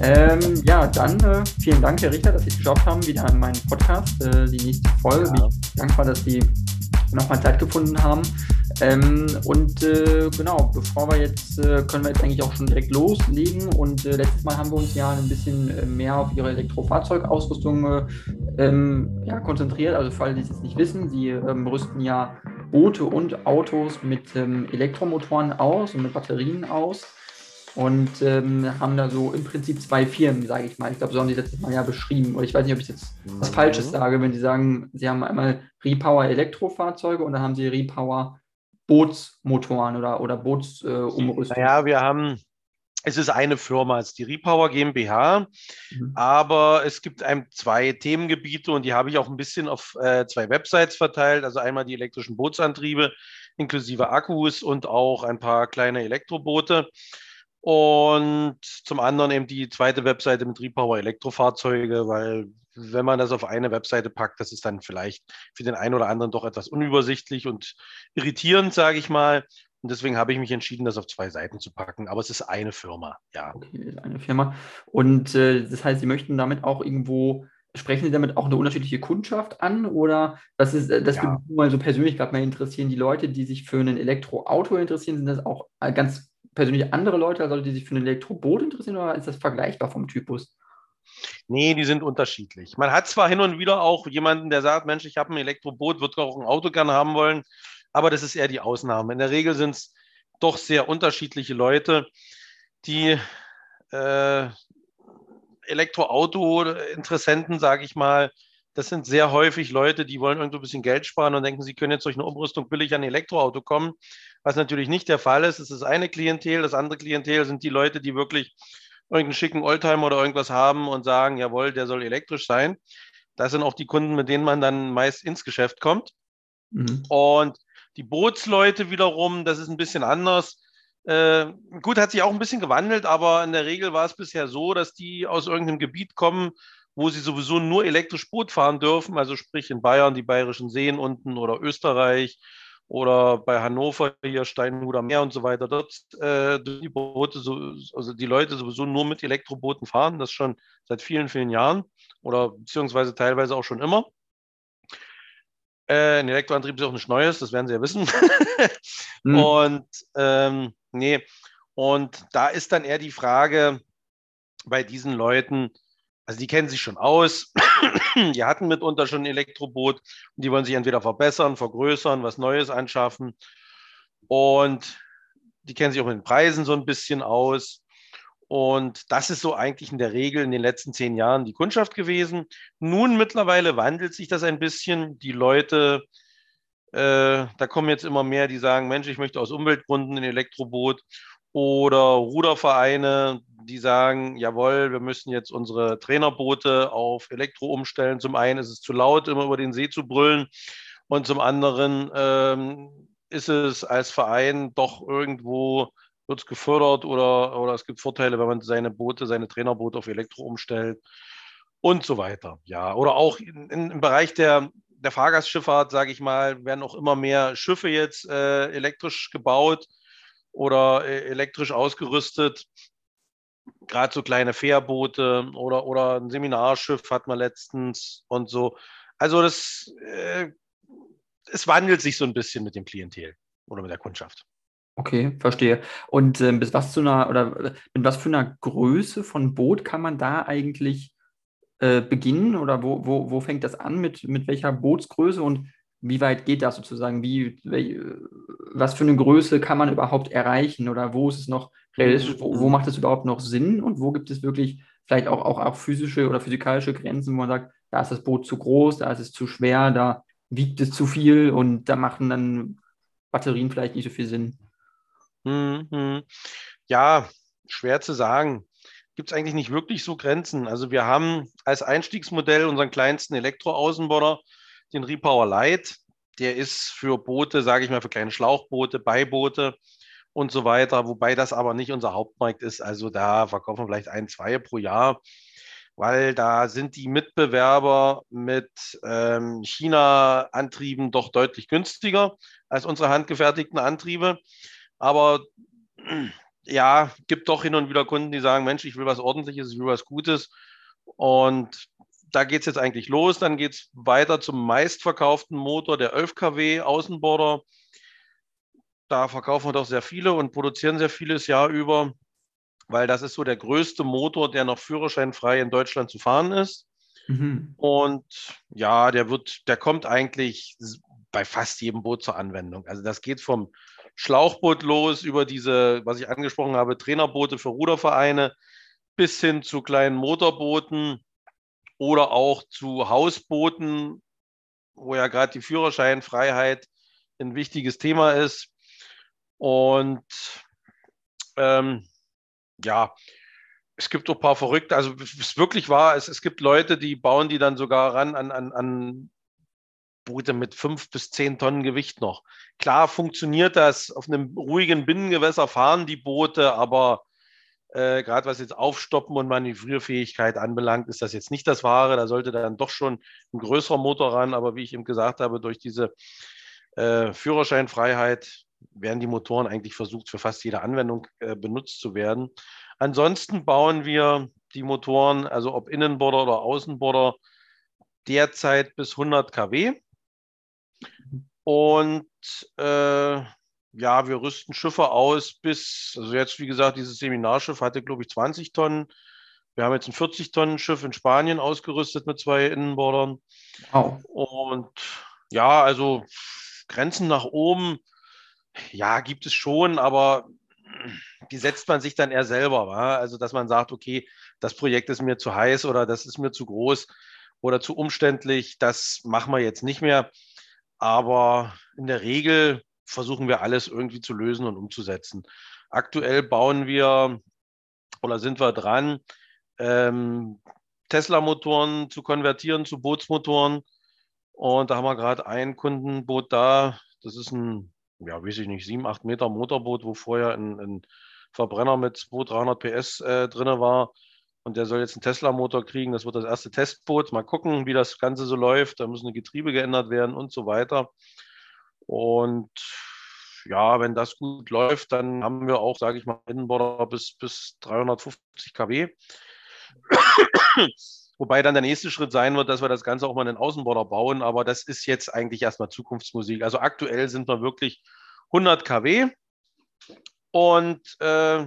Ähm, ja, dann äh, vielen Dank, Herr Richter, dass Sie es geschafft haben, wieder an meinen Podcast, äh, die nächste Folge. Ja. Bin ich dankbar, dass Sie nochmal Zeit gefunden haben. Ähm, und äh, genau, bevor wir jetzt, äh, können wir jetzt eigentlich auch schon direkt loslegen. Und äh, letztes Mal haben wir uns ja ein bisschen äh, mehr auf Ihre Elektrofahrzeugausrüstung äh, ähm, ja, konzentriert. Also, falls Sie es jetzt nicht wissen, Sie ähm, rüsten ja Boote und Autos mit ähm, Elektromotoren aus und mit Batterien aus und ähm, haben da so im Prinzip zwei Firmen, sage ich mal. Ich glaube, so haben die letztes Mal ja beschrieben. Oder ich weiß nicht, ob ich jetzt was mhm. Falsches sage, wenn sie sagen, sie haben einmal Repower Elektrofahrzeuge und dann haben sie Repower Bootsmotoren oder, oder Bootsumrüstung. Äh, naja, wir haben, es ist eine Firma, es ist die Repower GmbH, mhm. aber es gibt ein, zwei Themengebiete und die habe ich auch ein bisschen auf äh, zwei Websites verteilt. Also einmal die elektrischen Bootsantriebe inklusive Akkus und auch ein paar kleine Elektroboote. Und zum anderen eben die zweite Webseite mit Repower Elektrofahrzeuge, weil wenn man das auf eine Webseite packt, das ist dann vielleicht für den einen oder anderen doch etwas unübersichtlich und irritierend, sage ich mal. Und deswegen habe ich mich entschieden, das auf zwei Seiten zu packen. Aber es ist eine Firma, ja. Okay, eine Firma. Und äh, das heißt, Sie möchten damit auch irgendwo, sprechen Sie damit auch eine unterschiedliche Kundschaft an? Oder das ist, äh, das ja. würde mich mal so persönlich gerade mal interessieren, die Leute, die sich für ein Elektroauto interessieren, sind das auch äh, ganz persönlich andere Leute als Leute, die sich für ein Elektroboot interessieren oder ist das vergleichbar vom Typus? Nee, die sind unterschiedlich. Man hat zwar hin und wieder auch jemanden, der sagt, Mensch, ich habe ein Elektroboot, würde auch ein Auto gerne haben wollen, aber das ist eher die Ausnahme. In der Regel sind es doch sehr unterschiedliche Leute, die äh, Elektroauto-Interessenten, sage ich mal, das sind sehr häufig Leute, die wollen irgendwo ein bisschen Geld sparen und denken, sie können jetzt durch eine Umrüstung billig an ein Elektroauto kommen, was natürlich nicht der Fall ist. Das ist eine Klientel. Das andere Klientel sind die Leute, die wirklich irgendeinen schicken Oldtimer oder irgendwas haben und sagen, jawohl, der soll elektrisch sein. Das sind auch die Kunden, mit denen man dann meist ins Geschäft kommt. Mhm. Und die Bootsleute wiederum, das ist ein bisschen anders. Äh, gut, hat sich auch ein bisschen gewandelt, aber in der Regel war es bisher so, dass die aus irgendeinem Gebiet kommen, wo sie sowieso nur elektrisch Boot fahren dürfen, also sprich in Bayern die Bayerischen Seen unten oder Österreich oder bei Hannover hier Steinhuder Meer und so weiter. Dort äh, die Boote, so, also die Leute sowieso nur mit Elektrobooten fahren, das schon seit vielen, vielen Jahren oder beziehungsweise teilweise auch schon immer. Äh, ein Elektroantrieb ist auch nichts Neues, das werden Sie ja wissen. mhm. Und ähm, nee, und da ist dann eher die Frage bei diesen Leuten, also die kennen sich schon aus, die hatten mitunter schon ein Elektroboot und die wollen sich entweder verbessern, vergrößern, was Neues anschaffen. Und die kennen sich auch mit den Preisen so ein bisschen aus. Und das ist so eigentlich in der Regel in den letzten zehn Jahren die Kundschaft gewesen. Nun mittlerweile wandelt sich das ein bisschen. Die Leute, äh, da kommen jetzt immer mehr, die sagen, Mensch, ich möchte aus Umweltgründen ein Elektroboot oder Rudervereine, die sagen, jawohl, wir müssen jetzt unsere Trainerboote auf Elektro umstellen. Zum einen ist es zu laut, immer über den See zu brüllen. Und zum anderen ähm, ist es als Verein doch irgendwo, wird es gefördert oder, oder es gibt Vorteile, wenn man seine Boote, seine Trainerboote auf Elektro umstellt und so weiter. Ja, oder auch in, in, im Bereich der, der Fahrgastschifffahrt, sage ich mal, werden auch immer mehr Schiffe jetzt äh, elektrisch gebaut oder äh, elektrisch ausgerüstet. Gerade so kleine Fährboote oder, oder ein Seminarschiff hat man letztens und so. Also das, äh, es wandelt sich so ein bisschen mit dem Klientel oder mit der Kundschaft. Okay, verstehe. Und äh, bis was zu einer oder mit was für einer Größe von Boot kann man da eigentlich äh, beginnen oder wo, wo, wo fängt das an mit, mit welcher Bootsgröße und wie weit geht das sozusagen? Wie, was für eine Größe kann man überhaupt erreichen oder wo ist es noch realistisch? Wo, wo macht es überhaupt noch Sinn und wo gibt es wirklich vielleicht auch, auch, auch physische oder physikalische Grenzen, wo man sagt, da ist das Boot zu groß, da ist es zu schwer, da wiegt es zu viel und da machen dann Batterien vielleicht nicht so viel Sinn? Mhm. Ja, schwer zu sagen. Gibt es eigentlich nicht wirklich so Grenzen. Also wir haben als Einstiegsmodell unseren kleinsten Elektroaußenborder, den Repower Light. Der ist für Boote, sage ich mal, für kleine Schlauchboote, Beiboote und so weiter, wobei das aber nicht unser Hauptmarkt ist. Also da verkaufen wir vielleicht ein, zwei pro Jahr, weil da sind die Mitbewerber mit ähm, China-Antrieben doch deutlich günstiger als unsere handgefertigten Antriebe. Aber ja, gibt doch hin und wieder Kunden, die sagen, Mensch, ich will was Ordentliches, ich will was Gutes. Und da geht es jetzt eigentlich los. Dann geht es weiter zum meistverkauften Motor, der 11 kW Außenborder. Da verkaufen wir doch sehr viele und produzieren sehr vieles Jahr über, weil das ist so der größte Motor, der noch führerscheinfrei in Deutschland zu fahren ist. Mhm. Und ja, der wird, der kommt eigentlich bei fast jedem Boot zur Anwendung. Also das geht vom Schlauchboot los über diese, was ich angesprochen habe, Trainerboote für Rudervereine bis hin zu kleinen Motorbooten oder auch zu Hausbooten, wo ja gerade die Führerscheinfreiheit ein wichtiges Thema ist. Und ähm, ja, es gibt auch ein paar Verrückte, also es wirklich wahr, es, es gibt Leute, die bauen die dann sogar ran an, an, an Boote mit fünf bis zehn Tonnen Gewicht noch. Klar funktioniert das, auf einem ruhigen Binnengewässer fahren die Boote, aber äh, gerade was jetzt Aufstoppen und Manövrierfähigkeit anbelangt, ist das jetzt nicht das Wahre. Da sollte dann doch schon ein größerer Motor ran. Aber wie ich eben gesagt habe, durch diese äh, Führerscheinfreiheit werden die Motoren eigentlich versucht, für fast jede Anwendung äh, benutzt zu werden. Ansonsten bauen wir die Motoren, also ob Innenborder oder Außenborder, derzeit bis 100 kW. Und äh, ja, wir rüsten Schiffe aus bis, also jetzt wie gesagt, dieses Seminarschiff hatte, glaube ich, 20 Tonnen. Wir haben jetzt ein 40-Tonnen-Schiff in Spanien ausgerüstet mit zwei Innenbordern. Wow. Und ja, also Grenzen nach oben, ja, gibt es schon, aber die setzt man sich dann eher selber. Wa? Also, dass man sagt, okay, das Projekt ist mir zu heiß oder das ist mir zu groß oder zu umständlich, das machen wir jetzt nicht mehr. Aber in der Regel versuchen wir alles irgendwie zu lösen und umzusetzen. Aktuell bauen wir oder sind wir dran, ähm, Tesla-Motoren zu konvertieren zu Bootsmotoren. Und da haben wir gerade ein Kundenboot da. Das ist ein, ja, weiß ich nicht, 7, 8 Meter Motorboot, wo vorher ein, ein Verbrenner mit 200, 300 PS äh, drin war. Und der soll jetzt einen Tesla-Motor kriegen. Das wird das erste Testboot. Mal gucken, wie das Ganze so läuft. Da müssen die Getriebe geändert werden und so weiter. Und ja, wenn das gut läuft, dann haben wir auch, sage ich mal, Innenborder bis, bis 350 kW. Wobei dann der nächste Schritt sein wird, dass wir das Ganze auch mal in den Außenborder bauen. Aber das ist jetzt eigentlich erstmal Zukunftsmusik. Also aktuell sind wir wirklich 100 kW. Und äh,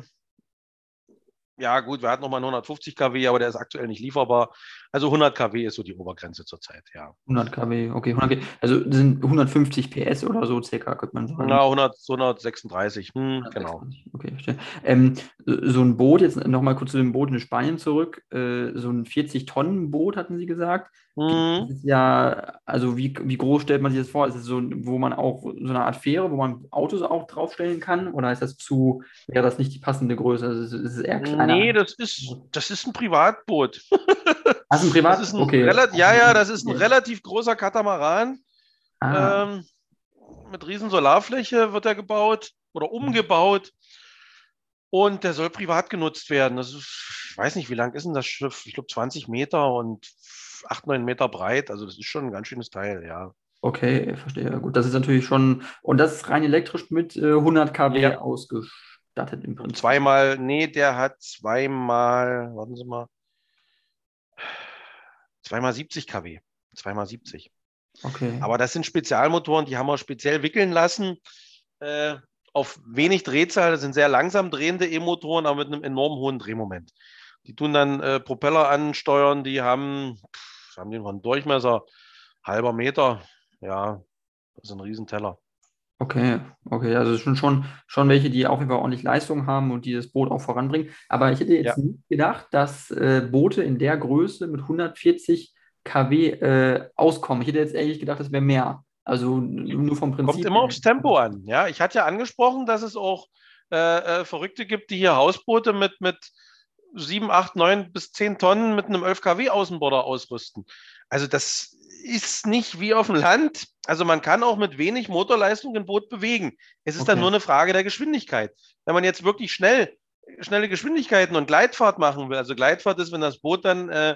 ja, gut, wir hatten nochmal einen 150 kW, aber der ist aktuell nicht lieferbar. Also 100 kW ist so die Obergrenze zurzeit, ja. 100 kW, okay. 100 kW. Also sind 150 PS oder so circa, könnte man sagen. Na, 100, 136, hm, 136. genau. Okay, verstehe. Ähm, so ein Boot, jetzt nochmal kurz zu dem Boot in Spanien zurück. Äh, so ein 40-Tonnen-Boot, hatten Sie gesagt. Mhm. Ja, also wie, wie groß stellt man sich das vor? Ist es so, wo man auch so eine Art Fähre, wo man Autos auch draufstellen kann? Oder ist das zu, wäre das nicht die passende Größe? Also ist es eher kleiner? Nee, das ist, das ist ein Privatboot. Das ist ein Privat? Ist ein okay. ja, ja, das ist ein okay. relativ großer Katamaran. Ah. Ähm, mit riesen Solarfläche wird er gebaut oder umgebaut. Und der soll privat genutzt werden. Das ist, ich weiß nicht, wie lang ist denn das Schiff? Ich glaube 20 Meter und 8, 9 Meter breit. Also das ist schon ein ganz schönes Teil, ja. Okay, verstehe. Gut, das ist natürlich schon, und das ist rein elektrisch mit äh, 100 kW ja. ausgestattet im Prinzip. zweimal, nee, der hat zweimal, warten Sie mal, zweimal 70 kW. Zweimal 70. Okay. Aber das sind Spezialmotoren, die haben wir speziell wickeln lassen. Äh, auf wenig Drehzahl, das sind sehr langsam drehende E-Motoren, aber mit einem enorm hohen Drehmoment. Die tun dann äh, Propeller ansteuern, die haben, pff, haben den von Durchmesser halber Meter. Ja, das ist ein Riesenteller. Okay, okay, also es sind schon, schon welche, die auf jeden Fall ordentlich Leistung haben und die das Boot auch voranbringen. Aber ich hätte jetzt ja. nicht gedacht, dass äh, Boote in der Größe mit 140 kW äh, auskommen. Ich hätte jetzt ehrlich gedacht, das wäre mehr. Also nur vom Prinzip. Kommt immer aufs Tempo an. Ja, ich hatte ja angesprochen, dass es auch äh, äh Verrückte gibt, die hier Hausboote mit, mit 7, 8, 9 bis 10 Tonnen mit einem 11 kW Außenborder ausrüsten. Also das ist nicht wie auf dem Land. Also man kann auch mit wenig Motorleistung ein Boot bewegen. Es ist okay. dann nur eine Frage der Geschwindigkeit. Wenn man jetzt wirklich schnell, schnelle Geschwindigkeiten und Gleitfahrt machen will, also Gleitfahrt ist, wenn das Boot dann äh,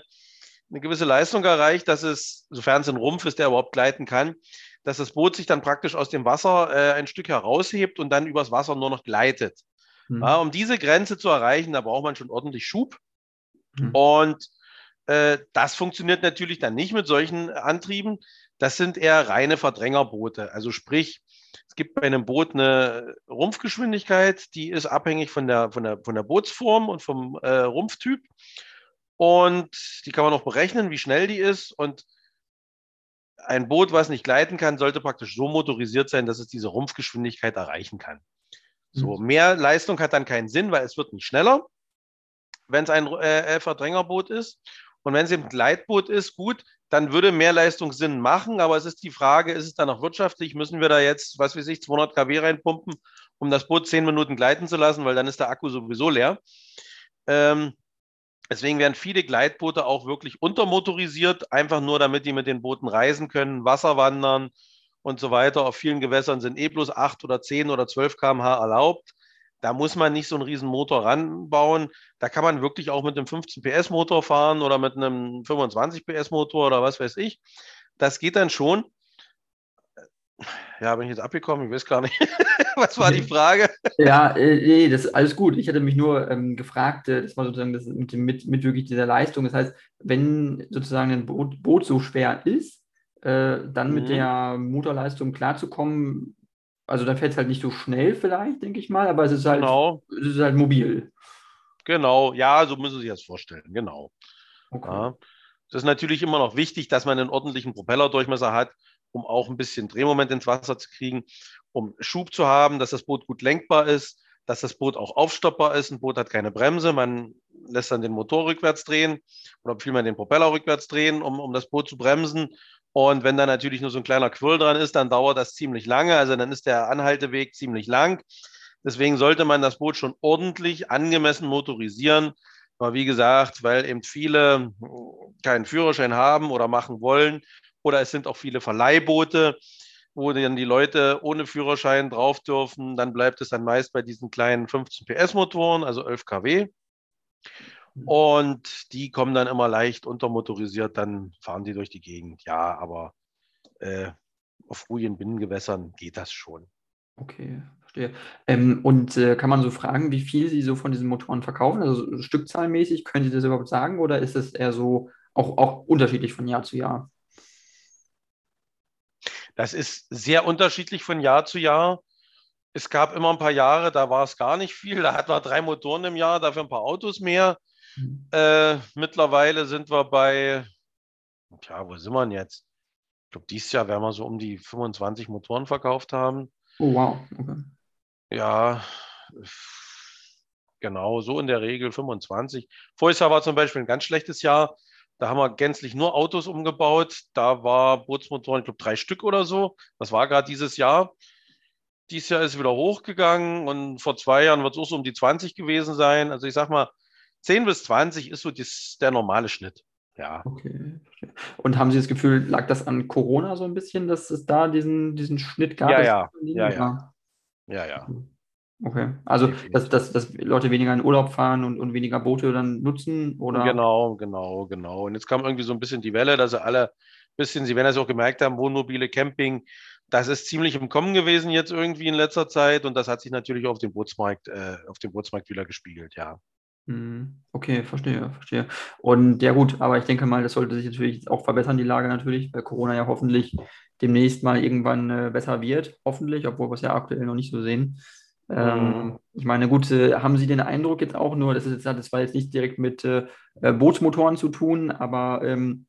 eine gewisse Leistung erreicht, dass es, sofern es ein Rumpf ist, der überhaupt gleiten kann, dass das Boot sich dann praktisch aus dem Wasser äh, ein Stück heraushebt und dann übers Wasser nur noch gleitet. Mhm. Ja, um diese Grenze zu erreichen, da braucht man schon ordentlich Schub. Mhm. Und das funktioniert natürlich dann nicht mit solchen Antrieben. Das sind eher reine Verdrängerboote. Also sprich, es gibt bei einem Boot eine Rumpfgeschwindigkeit, die ist abhängig von der, von der, von der Bootsform und vom äh, Rumpftyp. Und die kann man auch berechnen, wie schnell die ist. Und ein Boot, was nicht gleiten kann, sollte praktisch so motorisiert sein, dass es diese Rumpfgeschwindigkeit erreichen kann. So, mhm. mehr Leistung hat dann keinen Sinn, weil es wird nicht schneller, wenn es ein äh, Verdrängerboot ist. Und wenn es ein Gleitboot ist, gut, dann würde mehr Leistung Sinn machen. Aber es ist die Frage, ist es dann auch wirtschaftlich? Müssen wir da jetzt, was weiß ich, 200 kW reinpumpen, um das Boot zehn Minuten gleiten zu lassen, weil dann ist der Akku sowieso leer. Ähm, deswegen werden viele Gleitboote auch wirklich untermotorisiert, einfach nur damit die mit den Booten reisen können, Wasser wandern und so weiter. Auf vielen Gewässern sind eh bloß 8 oder 10 oder 12 km/h erlaubt. Da muss man nicht so einen riesen Motor ranbauen. Da kann man wirklich auch mit einem 15 PS Motor fahren oder mit einem 25 PS Motor oder was weiß ich. Das geht dann schon. Ja, bin ich jetzt abgekommen? Ich weiß gar nicht. was war die Frage? Ja, äh, nee, das ist alles gut. Ich hatte mich nur ähm, gefragt, äh, das war sozusagen das mit, mit, mit wirklich dieser Leistung. Das heißt, wenn sozusagen ein Boot, Boot so schwer ist, äh, dann mhm. mit der Motorleistung klarzukommen, also da fällt es halt nicht so schnell vielleicht, denke ich mal, aber es ist halt, genau. es ist halt mobil. Genau, ja, so müssen Sie sich das vorstellen, genau. Okay. Ja. Es ist natürlich immer noch wichtig, dass man einen ordentlichen Propellerdurchmesser hat, um auch ein bisschen Drehmoment ins Wasser zu kriegen, um Schub zu haben, dass das Boot gut lenkbar ist, dass das Boot auch aufstoppbar ist. Ein Boot hat keine Bremse, man lässt dann den Motor rückwärts drehen oder vielmehr den Propeller rückwärts drehen, um, um das Boot zu bremsen. Und wenn da natürlich nur so ein kleiner Quirl dran ist, dann dauert das ziemlich lange. Also dann ist der Anhalteweg ziemlich lang. Deswegen sollte man das Boot schon ordentlich angemessen motorisieren. Aber wie gesagt, weil eben viele keinen Führerschein haben oder machen wollen, oder es sind auch viele Verleihboote, wo dann die Leute ohne Führerschein drauf dürfen, dann bleibt es dann meist bei diesen kleinen 15 PS Motoren, also 11 kW. Und die kommen dann immer leicht untermotorisiert, dann fahren die durch die Gegend. Ja, aber äh, auf ruhigen Binnengewässern geht das schon. Okay, verstehe. Ähm, und äh, kann man so fragen, wie viel Sie so von diesen Motoren verkaufen? Also stückzahlmäßig, können Sie das überhaupt sagen oder ist es eher so auch, auch unterschiedlich von Jahr zu Jahr? Das ist sehr unterschiedlich von Jahr zu Jahr. Es gab immer ein paar Jahre, da war es gar nicht viel. Da hatten wir drei Motoren im Jahr, dafür ein paar Autos mehr. Mhm. Äh, mittlerweile sind wir bei, ja, wo sind wir denn jetzt? Ich glaube, dieses Jahr werden wir so um die 25 Motoren verkauft haben. Oh, wow. Okay. Ja, genau, so in der Regel 25. Voriges Jahr war zum Beispiel ein ganz schlechtes Jahr. Da haben wir gänzlich nur Autos umgebaut. Da war Bootsmotoren, ich glaube, drei Stück oder so. Das war gerade dieses Jahr. Dieses Jahr ist wieder hochgegangen und vor zwei Jahren wird es auch so um die 20 gewesen sein. Also ich sag mal, 10 bis 20 ist so das, der normale Schnitt. Ja. Okay. Und haben Sie das Gefühl, lag das an Corona so ein bisschen, dass es da diesen, diesen Schnitt gab? Ja, ja. Ja, ja. ja, ja. Okay. Also, dass, dass, dass Leute weniger in Urlaub fahren und, und weniger Boote dann nutzen? Oder? Genau, genau, genau. Und jetzt kam irgendwie so ein bisschen die Welle, dass sie alle ein bisschen, Sie werden das auch gemerkt haben, Wohnmobile, Camping, das ist ziemlich im Kommen gewesen jetzt irgendwie in letzter Zeit und das hat sich natürlich auf dem Bootsmarkt, äh, auf dem Bootsmarkt wieder gespiegelt, ja. Mhm. Okay, verstehe, verstehe. Und ja gut, aber ich denke mal, das sollte sich natürlich auch verbessern, die Lage natürlich, weil Corona ja hoffentlich demnächst mal irgendwann äh, besser wird, hoffentlich, obwohl wir es ja aktuell noch nicht so sehen. Ähm, mhm. ich meine, gut, äh, haben Sie den Eindruck jetzt auch nur, das ist jetzt, das war jetzt nicht direkt mit äh, äh Bootsmotoren zu tun, aber ähm,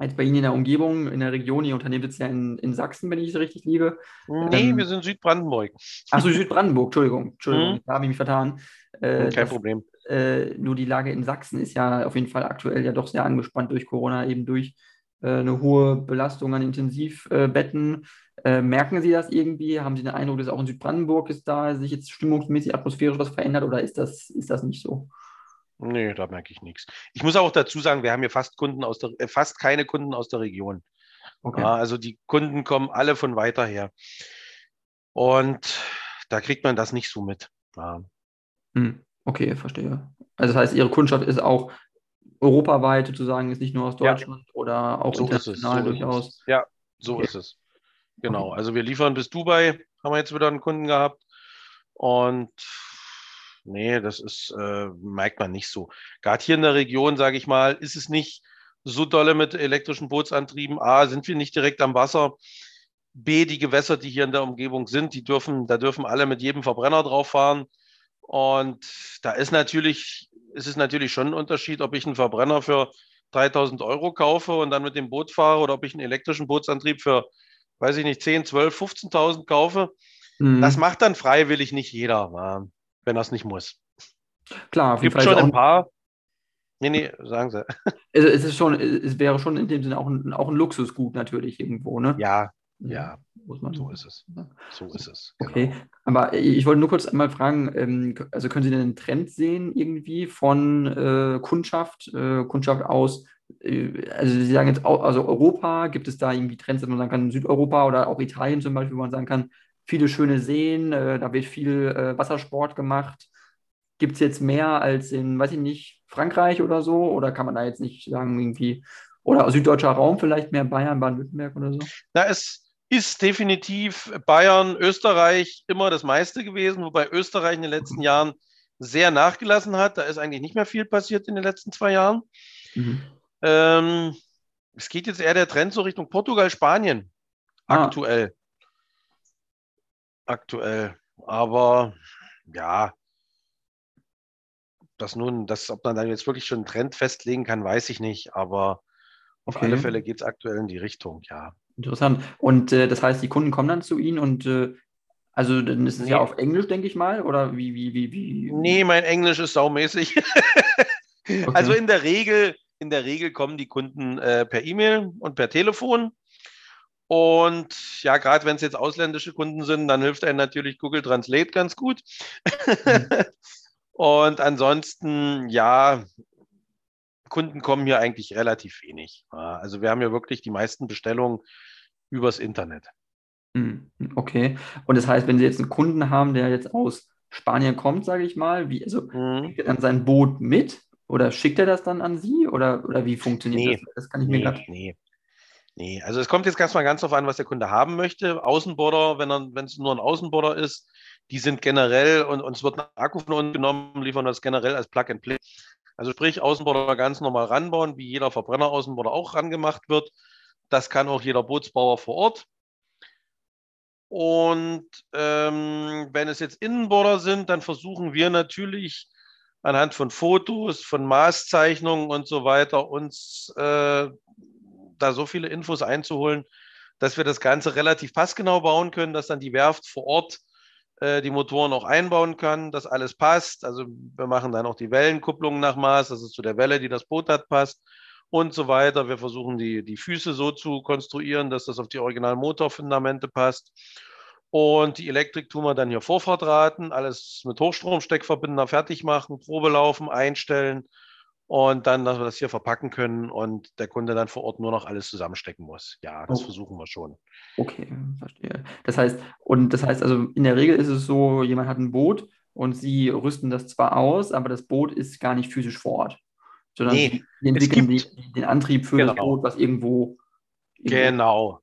jetzt bei Ihnen in der Umgebung, in der Region, Ihr Unternehmen sitzt ja in, in Sachsen, wenn ich es richtig liege. Nee, ähm, wir sind Südbrandenburg. Achso, Südbrandenburg, Entschuldigung, Entschuldigung, mhm. da habe ich mich vertan. Äh, Kein das, Problem. Äh, nur die Lage in Sachsen ist ja auf jeden Fall aktuell ja doch sehr angespannt durch Corona, eben durch äh, eine hohe Belastung an Intensivbetten. Äh, merken Sie das irgendwie? Haben Sie den Eindruck, dass auch in Südbrandenburg ist da sich jetzt stimmungsmäßig atmosphärisch was verändert oder ist das, ist das nicht so? Nee, da merke ich nichts. Ich muss auch dazu sagen, wir haben hier fast Kunden aus der, äh, fast keine Kunden aus der Region. Okay. Ja, also die Kunden kommen alle von weiter her. Und da kriegt man das nicht so mit. Ja. Hm. Okay, verstehe. Also das heißt, Ihre Kundschaft ist auch europaweit sozusagen, ist nicht nur aus Deutschland ja. oder auch so international so durchaus. Ja, so okay. ist es. Genau. Okay. Also wir liefern bis Dubai, haben wir jetzt wieder einen Kunden gehabt. Und nee, das ist, äh, merkt man nicht so. Gerade hier in der Region, sage ich mal, ist es nicht so dolle mit elektrischen Bootsantrieben. A, sind wir nicht direkt am Wasser. B, die Gewässer, die hier in der Umgebung sind, die dürfen, da dürfen alle mit jedem Verbrenner drauf fahren. Und da ist natürlich, ist es natürlich schon ein Unterschied, ob ich einen Verbrenner für 3000 Euro kaufe und dann mit dem Boot fahre oder ob ich einen elektrischen Bootsantrieb für, weiß ich nicht, 10, 12, 15.000 kaufe. Mhm. Das macht dann freiwillig nicht jeder, wenn er es nicht muss. Klar, auf jeden Fall. schon ein paar. Nee, nee, sagen Sie. Also es, ist schon, es wäre schon in dem Sinne auch ein, auch ein Luxusgut natürlich irgendwo, ne? Ja, ja, muss man so ist es. So ist es. Genau. Okay, aber ich wollte nur kurz einmal fragen, ähm, also können Sie denn einen Trend sehen irgendwie von äh, Kundschaft, äh, Kundschaft aus, äh, also Sie sagen jetzt auch, also Europa, gibt es da irgendwie Trends, dass man sagen kann, Südeuropa oder auch Italien zum Beispiel, wo man sagen kann, viele schöne Seen, äh, da wird viel äh, Wassersport gemacht. Gibt es jetzt mehr als in, weiß ich nicht, Frankreich oder so? Oder kann man da jetzt nicht sagen, irgendwie, oder süddeutscher Raum vielleicht mehr Bayern, Baden-Württemberg oder so? Da ist, ist definitiv Bayern, Österreich immer das meiste gewesen, wobei Österreich in den letzten. Jahren sehr nachgelassen hat. Da ist eigentlich nicht mehr viel passiert in den letzten zwei Jahren. Mhm. Ähm, es geht jetzt eher der Trend so Richtung Portugal, Spanien ah. aktuell aktuell. Aber ja, das nun, das, ob man da jetzt wirklich schon einen Trend festlegen kann, weiß ich nicht. Aber auf okay. alle Fälle geht es aktuell in die Richtung, ja. Interessant. Und äh, das heißt, die Kunden kommen dann zu Ihnen und äh, also dann ist es nee. ja auf Englisch, denke ich mal, oder wie, wie, wie, wie? Nee, mein Englisch ist saumäßig. okay. Also in der Regel, in der Regel kommen die Kunden äh, per E-Mail und per Telefon. Und ja, gerade wenn es jetzt ausländische Kunden sind, dann hilft einem natürlich Google Translate ganz gut. Mhm. und ansonsten, ja, Kunden kommen hier eigentlich relativ wenig. Also wir haben ja wirklich die meisten Bestellungen übers Internet. Mhm. Okay. Und das heißt, wenn Sie jetzt einen Kunden haben, der jetzt aus Spanien kommt, sage ich mal, wie, also mhm. schickt er dann sein Boot mit oder schickt er das dann an Sie oder, oder wie funktioniert nee, das? Das kann ich nee, mir gerade. Nee. Nee, also es kommt jetzt erstmal ganz darauf an, was der Kunde haben möchte. Außenborder, wenn, wenn es nur ein Außenborder ist, die sind generell und uns wird ein Akku von uns genommen, liefern das generell als Plug and Play. Also sprich, Außenborder ganz normal ranbauen, wie jeder Verbrenner Außenborder auch rangemacht wird. Das kann auch jeder Bootsbauer vor Ort. Und ähm, wenn es jetzt Innenborder sind, dann versuchen wir natürlich anhand von Fotos, von Maßzeichnungen und so weiter uns äh, da so viele Infos einzuholen, dass wir das Ganze relativ passgenau bauen können, dass dann die Werft vor Ort äh, die Motoren auch einbauen kann, dass alles passt. Also wir machen dann auch die Wellenkupplung nach Maß, dass es zu der Welle, die das Boot hat, passt und so weiter. Wir versuchen die, die Füße so zu konstruieren, dass das auf die originalen Motorfundamente passt. Und die Elektrik tun wir dann hier Vorfahrtraten, alles mit Hochstromsteckverbinder fertig machen, Probe laufen, einstellen und dann, dass wir das hier verpacken können und der Kunde dann vor Ort nur noch alles zusammenstecken muss. Ja, das oh. versuchen wir schon. Okay, verstehe. Das heißt, und das heißt also, in der Regel ist es so, jemand hat ein Boot und sie rüsten das zwar aus, aber das Boot ist gar nicht physisch vor Ort, sondern nee, sie entwickeln die, den Antrieb für genau. das Boot, was irgendwo. genau.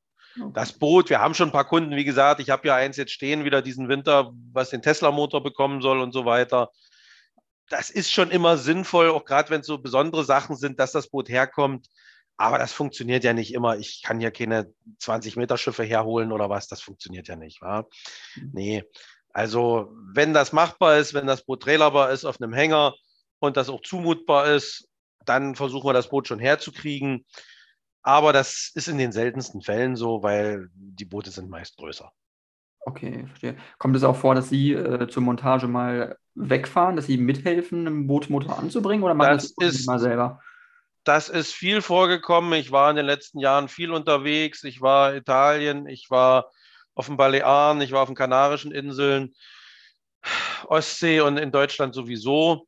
Das Boot, wir haben schon ein paar Kunden, wie gesagt, ich habe ja eins jetzt stehen, wieder diesen Winter, was den Tesla-Motor bekommen soll und so weiter das ist schon immer sinnvoll, auch gerade wenn es so besondere Sachen sind, dass das Boot herkommt. Aber das funktioniert ja nicht immer. Ich kann hier keine 20-Meter-Schiffe herholen oder was. Das funktioniert ja nicht. Wa? Mhm. Nee. Also, wenn das machbar ist, wenn das Boot trailerbar ist auf einem Hänger und das auch zumutbar ist, dann versuchen wir das Boot schon herzukriegen. Aber das ist in den seltensten Fällen so, weil die Boote sind meist größer. Okay, verstehe. Kommt es auch vor, dass Sie äh, zur Montage mal wegfahren, dass Sie mithelfen, einen Bootsmotor anzubringen oder machen das, das ist, mal selber? Das ist viel vorgekommen. Ich war in den letzten Jahren viel unterwegs. Ich war in Italien, ich war auf den Balearen, ich war auf den Kanarischen Inseln, Ostsee und in Deutschland sowieso.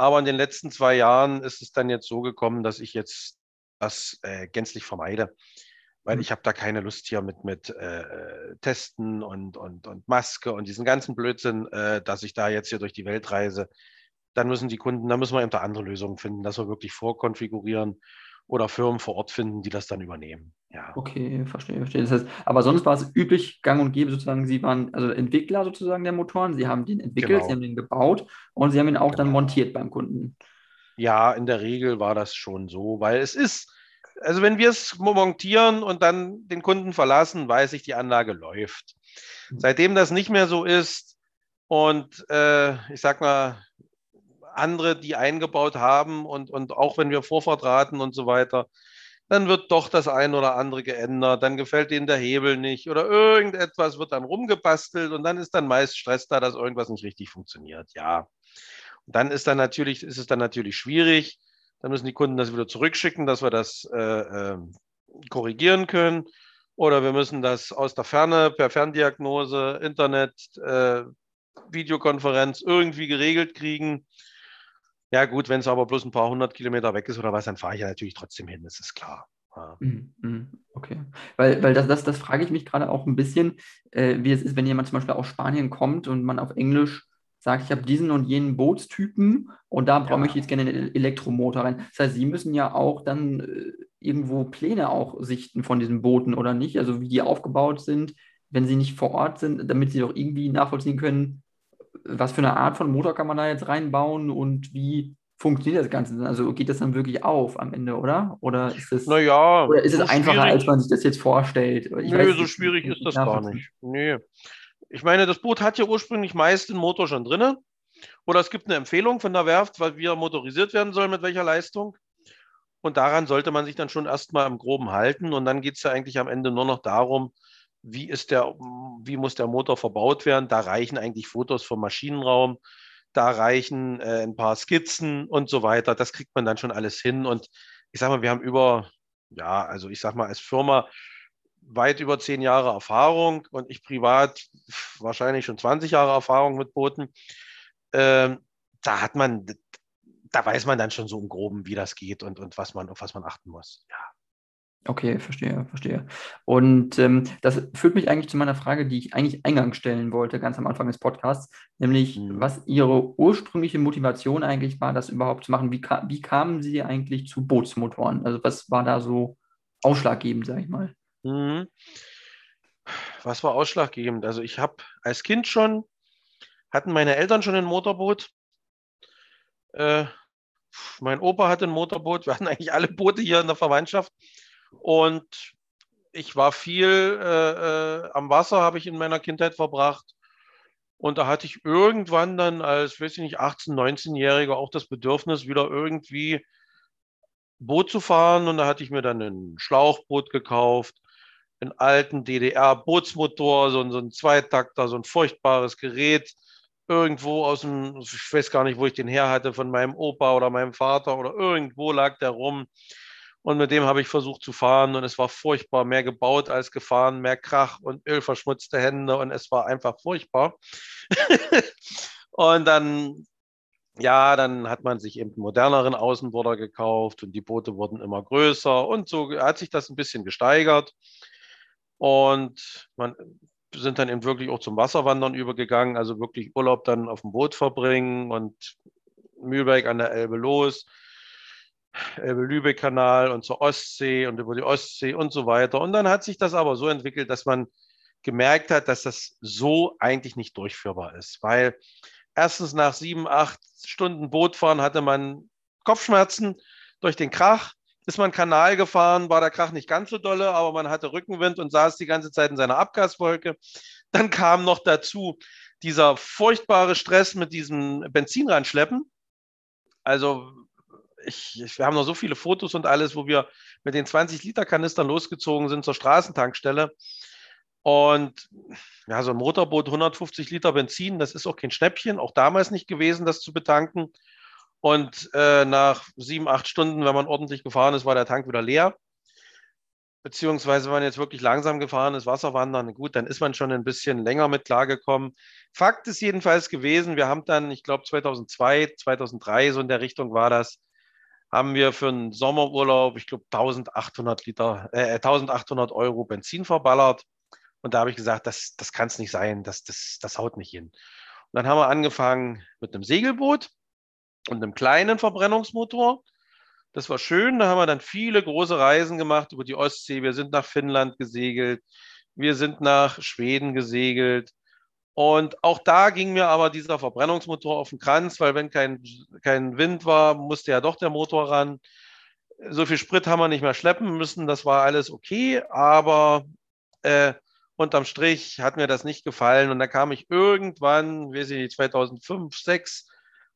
Aber in den letzten zwei Jahren ist es dann jetzt so gekommen, dass ich jetzt das äh, gänzlich vermeide weil mhm. ich habe da keine Lust hier mit, mit äh, Testen und, und, und Maske und diesen ganzen Blödsinn, äh, dass ich da jetzt hier durch die Welt reise. Dann müssen die Kunden, da müssen wir eben da andere Lösungen finden, dass wir wirklich vorkonfigurieren oder Firmen vor Ort finden, die das dann übernehmen. Ja. Okay, verstehe, verstehe. Das heißt, aber sonst war es üblich, gang und gäbe sozusagen, Sie waren also Entwickler sozusagen der Motoren, Sie haben den entwickelt, genau. Sie haben den gebaut und Sie haben ihn auch genau. dann montiert beim Kunden. Ja, in der Regel war das schon so, weil es ist, also wenn wir es montieren und dann den Kunden verlassen, weiß ich, die Anlage läuft. Mhm. Seitdem das nicht mehr so ist und äh, ich sag mal, andere, die eingebaut haben und, und auch wenn wir Vorfahrtraten und so weiter, dann wird doch das ein oder andere geändert, dann gefällt ihnen der Hebel nicht oder irgendetwas wird dann rumgebastelt und dann ist dann meist Stress da, dass irgendwas nicht richtig funktioniert. Ja. Und dann ist dann natürlich, ist es dann natürlich schwierig. Dann müssen die Kunden das wieder zurückschicken, dass wir das äh, äh, korrigieren können. Oder wir müssen das aus der Ferne per Ferndiagnose, Internet, äh, Videokonferenz irgendwie geregelt kriegen. Ja, gut, wenn es aber bloß ein paar hundert Kilometer weg ist oder was, dann fahre ich ja natürlich trotzdem hin, das ist klar. Ja. Mhm, mhm, okay. Weil, weil das, das, das frage ich mich gerade auch ein bisschen, äh, wie es ist, wenn jemand zum Beispiel aus Spanien kommt und man auf Englisch sagt, ich habe diesen und jenen Bootstypen und da brauche ja. ich jetzt gerne einen Elektromotor rein. Das heißt, Sie müssen ja auch dann äh, irgendwo Pläne auch sichten von diesen Booten oder nicht? Also wie die aufgebaut sind, wenn sie nicht vor Ort sind, damit sie doch irgendwie nachvollziehen können, was für eine Art von Motor kann man da jetzt reinbauen und wie funktioniert das Ganze? Also geht das dann wirklich auf am Ende, oder? Oder ist es, naja, oder ist es einfacher, als man sich das jetzt vorstellt? Ich Nö, weiß, so schwierig ist das gar nicht. Nee. Ich meine, das Boot hat ja ursprünglich meist den Motor schon drin. Oder es gibt eine Empfehlung von der Werft, weil wir motorisiert werden soll, mit welcher Leistung. Und daran sollte man sich dann schon erstmal im Groben halten. Und dann geht es ja eigentlich am Ende nur noch darum, wie, ist der, wie muss der Motor verbaut werden. Da reichen eigentlich Fotos vom Maschinenraum, da reichen äh, ein paar Skizzen und so weiter. Das kriegt man dann schon alles hin. Und ich sage mal, wir haben über, ja, also ich sage mal, als Firma weit über zehn Jahre Erfahrung und ich privat wahrscheinlich schon 20 Jahre Erfahrung mit Booten. Ähm, da hat man, da weiß man dann schon so im Groben, wie das geht und, und was man, auf was man achten muss. Ja. Okay, verstehe, verstehe. Und ähm, das führt mich eigentlich zu meiner Frage, die ich eigentlich eingangs stellen wollte, ganz am Anfang des Podcasts, nämlich mhm. was Ihre ursprüngliche Motivation eigentlich war, das überhaupt zu machen. Wie, ka wie kamen Sie eigentlich zu Bootsmotoren? Also was war da so ausschlaggebend, sage ich mal? Mhm. Was war ausschlaggebend? Also ich habe als Kind schon, hatten meine Eltern schon ein Motorboot. Äh, mein Opa hatte ein Motorboot. Wir hatten eigentlich alle Boote hier in der Verwandtschaft. Und ich war viel äh, äh, am Wasser, habe ich in meiner Kindheit verbracht. Und da hatte ich irgendwann dann als, weiß ich nicht, 18-, 19-Jähriger auch das Bedürfnis, wieder irgendwie Boot zu fahren. Und da hatte ich mir dann ein Schlauchboot gekauft, einen alten DDR-Bootsmotor, so, so ein Zweitakter, so ein furchtbares Gerät. Irgendwo aus dem, ich weiß gar nicht, wo ich den her hatte, von meinem Opa oder meinem Vater oder irgendwo lag der rum. Und mit dem habe ich versucht zu fahren und es war furchtbar, mehr gebaut als gefahren, mehr Krach und ölverschmutzte Hände und es war einfach furchtbar. und dann, ja, dann hat man sich eben moderneren Außenborder gekauft und die Boote wurden immer größer und so hat sich das ein bisschen gesteigert. Und man sind dann eben wirklich auch zum Wasserwandern übergegangen, also wirklich Urlaub dann auf dem Boot verbringen und Mühlberg an der Elbe los Elbe-Lübeck-Kanal und zur Ostsee und über die Ostsee und so weiter. Und dann hat sich das aber so entwickelt, dass man gemerkt hat, dass das so eigentlich nicht durchführbar ist, weil erstens nach sieben, acht Stunden Bootfahren hatte man Kopfschmerzen durch den Krach. Ist man Kanal gefahren, war der Krach nicht ganz so dolle, aber man hatte Rückenwind und saß die ganze Zeit in seiner Abgaswolke. Dann kam noch dazu dieser furchtbare Stress mit diesem Benzinrandschleppen. Also ich, ich, wir haben noch so viele Fotos und alles, wo wir mit den 20-Liter-Kanistern losgezogen sind zur Straßentankstelle. Und ja, so ein Motorboot, 150 Liter Benzin, das ist auch kein Schnäppchen, auch damals nicht gewesen, das zu betanken. Und äh, nach sieben, acht Stunden, wenn man ordentlich gefahren ist, war der Tank wieder leer. Beziehungsweise, wenn man jetzt wirklich langsam gefahren ist, Wasserwandern, gut, dann ist man schon ein bisschen länger mit klargekommen. Fakt ist jedenfalls gewesen, wir haben dann, ich glaube 2002, 2003, so in der Richtung war das, haben wir für einen Sommerurlaub, ich glaube, 1800 Liter, äh, 1800 Euro Benzin verballert. Und da habe ich gesagt, das, das kann es nicht sein, das, das, das haut nicht hin. Und dann haben wir angefangen mit einem Segelboot und einem kleinen Verbrennungsmotor. Das war schön. Da haben wir dann viele große Reisen gemacht über die Ostsee. Wir sind nach Finnland gesegelt. Wir sind nach Schweden gesegelt. Und auch da ging mir aber dieser Verbrennungsmotor auf den Kranz, weil wenn kein, kein Wind war, musste ja doch der Motor ran. So viel Sprit haben wir nicht mehr schleppen müssen. Das war alles okay. Aber äh, unterm Strich hat mir das nicht gefallen. Und da kam ich irgendwann, ich nicht, 2005, 2006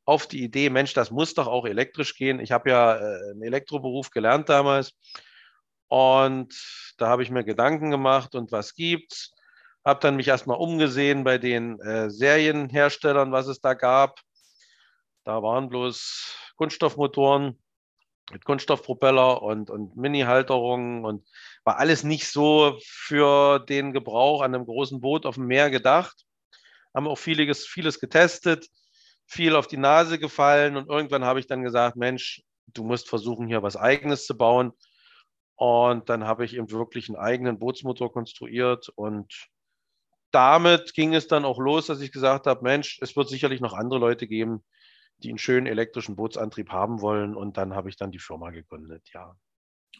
auf die Idee, Mensch, das muss doch auch elektrisch gehen. Ich habe ja äh, einen Elektroberuf gelernt damals. Und da habe ich mir Gedanken gemacht und was gibt's. Habe dann mich erstmal umgesehen bei den äh, Serienherstellern, was es da gab. Da waren bloß Kunststoffmotoren mit Kunststoffpropeller und, und Mini-Halterungen und war alles nicht so für den Gebrauch an einem großen Boot auf dem Meer gedacht. Haben auch vieles, vieles getestet, viel auf die Nase gefallen und irgendwann habe ich dann gesagt, Mensch, du musst versuchen, hier was Eigenes zu bauen. Und dann habe ich eben wirklich einen eigenen Bootsmotor konstruiert und damit ging es dann auch los, dass ich gesagt habe, Mensch, es wird sicherlich noch andere Leute geben, die einen schönen elektrischen Bootsantrieb haben wollen. Und dann habe ich dann die Firma gegründet, ja.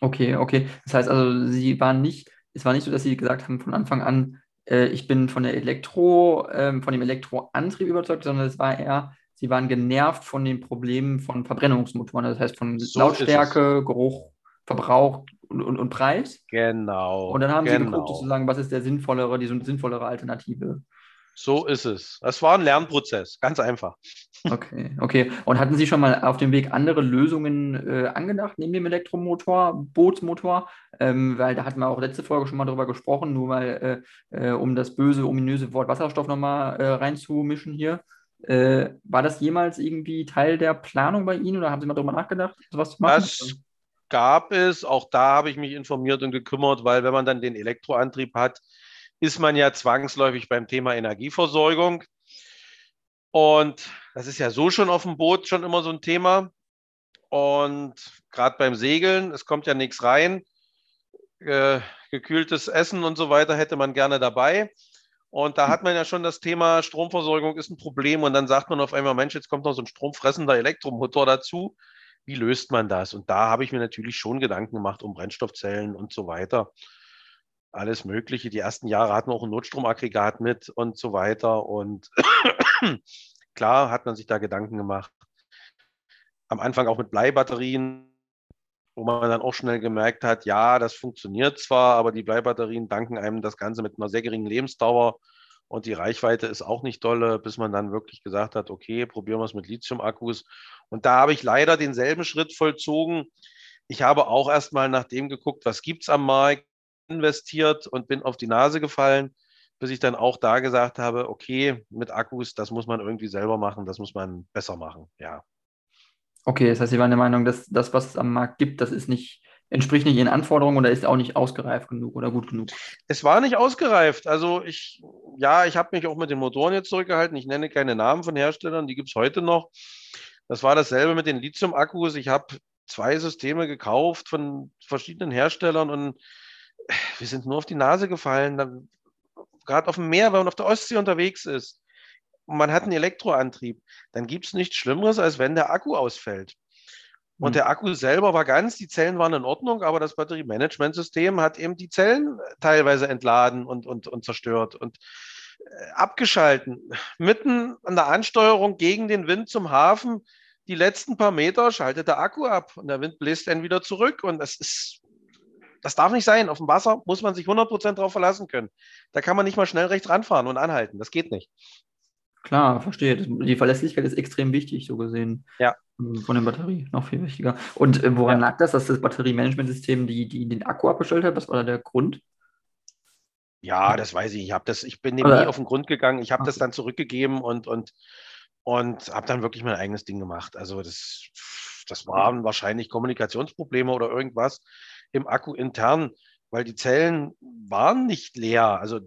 Okay, okay. Das heißt also, Sie waren nicht, es war nicht so, dass Sie gesagt haben von Anfang an, äh, ich bin von der Elektro, äh, von dem Elektroantrieb überzeugt, sondern es war eher, Sie waren genervt von den Problemen von Verbrennungsmotoren, das heißt von so Lautstärke, Geruch, Verbrauch und, und, und, Preis. Genau. Und dann haben genau. Sie geguckt, sozusagen, was ist der sinnvollere, die sinnvollere Alternative. So ist es. Das war ein Lernprozess, ganz einfach. Okay, okay. Und hatten Sie schon mal auf dem Weg andere Lösungen äh, angedacht, neben dem Elektromotor, Bootsmotor? Ähm, weil da hatten wir auch letzte Folge schon mal darüber gesprochen, nur mal äh, äh, um das böse, ominöse Wort Wasserstoff nochmal äh, reinzumischen hier. Äh, war das jemals irgendwie Teil der Planung bei Ihnen oder haben Sie mal darüber nachgedacht, sowas zu machen? Das gab es. Auch da habe ich mich informiert und gekümmert, weil wenn man dann den Elektroantrieb hat, ist man ja zwangsläufig beim Thema Energieversorgung. Und das ist ja so schon auf dem Boot schon immer so ein Thema. Und gerade beim Segeln, es kommt ja nichts rein. Äh, gekühltes Essen und so weiter hätte man gerne dabei. Und da hat man ja schon das Thema Stromversorgung ist ein Problem. Und dann sagt man auf einmal, Mensch, jetzt kommt noch so ein stromfressender Elektromotor dazu. Wie löst man das? Und da habe ich mir natürlich schon Gedanken gemacht um Brennstoffzellen und so weiter alles Mögliche. Die ersten Jahre hatten auch ein Notstromaggregat mit und so weiter. Und klar hat man sich da Gedanken gemacht. Am Anfang auch mit Bleibatterien, wo man dann auch schnell gemerkt hat, ja, das funktioniert zwar, aber die Bleibatterien danken einem das Ganze mit einer sehr geringen Lebensdauer und die Reichweite ist auch nicht dolle, bis man dann wirklich gesagt hat, okay, probieren wir es mit Lithium-Akkus. Und da habe ich leider denselben Schritt vollzogen. Ich habe auch erstmal nach dem geguckt, was gibt es am Markt, investiert und bin auf die Nase gefallen, bis ich dann auch da gesagt habe, okay, mit Akkus, das muss man irgendwie selber machen, das muss man besser machen, ja. Okay, das heißt, Sie waren der Meinung, dass das, was es am Markt gibt, das ist nicht, entspricht nicht Ihren Anforderungen oder ist auch nicht ausgereift genug oder gut genug? Es war nicht ausgereift. Also ich, ja, ich habe mich auch mit den Motoren jetzt zurückgehalten. Ich nenne keine Namen von Herstellern, die gibt es heute noch. Das war dasselbe mit den Lithium-Akkus. Ich habe zwei Systeme gekauft von verschiedenen Herstellern und wir sind nur auf die Nase gefallen, gerade auf dem Meer, wenn man auf der Ostsee unterwegs ist und man hat einen Elektroantrieb, dann gibt es nichts Schlimmeres, als wenn der Akku ausfällt. Und mhm. der Akku selber war ganz, die Zellen waren in Ordnung, aber das Batteriemanagementsystem hat eben die Zellen teilweise entladen und, und, und zerstört und äh, abgeschalten. Mitten an der Ansteuerung gegen den Wind zum Hafen, die letzten paar Meter schaltet der Akku ab und der Wind bläst dann wieder zurück. Und das ist das darf nicht sein. Auf dem Wasser muss man sich 100% darauf verlassen können. Da kann man nicht mal schnell rechts ranfahren und anhalten. Das geht nicht. Klar, verstehe. Die Verlässlichkeit ist extrem wichtig, so gesehen. Ja. Ähm, von der Batterie, noch viel wichtiger. Und äh, woran ja. lag das, dass das Batteriemanagementsystem die, die den Akku abgestellt hat? Was war da der Grund? Ja, das weiß ich. Ich, das, ich bin dem nie auf den Grund gegangen. Ich habe okay. das dann zurückgegeben und, und, und habe dann wirklich mein eigenes Ding gemacht. Also das, das waren wahrscheinlich Kommunikationsprobleme oder irgendwas im Akku intern, weil die Zellen waren nicht leer. Also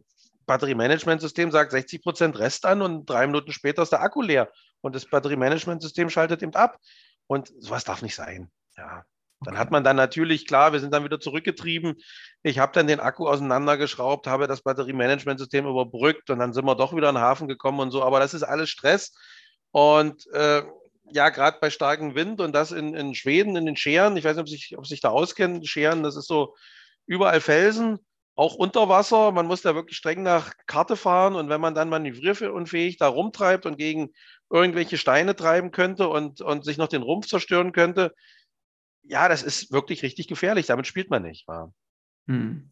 Batteriemanagementsystem sagt 60 Prozent Rest an und drei Minuten später ist der Akku leer und das Batteriemanagementsystem schaltet eben ab. Und sowas darf nicht sein. Ja. Dann okay. hat man dann natürlich, klar, wir sind dann wieder zurückgetrieben. Ich habe dann den Akku auseinandergeschraubt, habe das Batteriemanagementsystem überbrückt und dann sind wir doch wieder in den Hafen gekommen und so. Aber das ist alles Stress. Und äh, ja, gerade bei starkem Wind und das in, in Schweden, in den Scheren, ich weiß nicht, ob sich, ob sich da auskennen, Scheren, das ist so überall Felsen, auch unter Wasser. Man muss da wirklich streng nach Karte fahren und wenn man dann manövrierunfähig da rumtreibt und gegen irgendwelche Steine treiben könnte und, und sich noch den Rumpf zerstören könnte, ja, das ist wirklich richtig gefährlich. Damit spielt man nicht. Hm.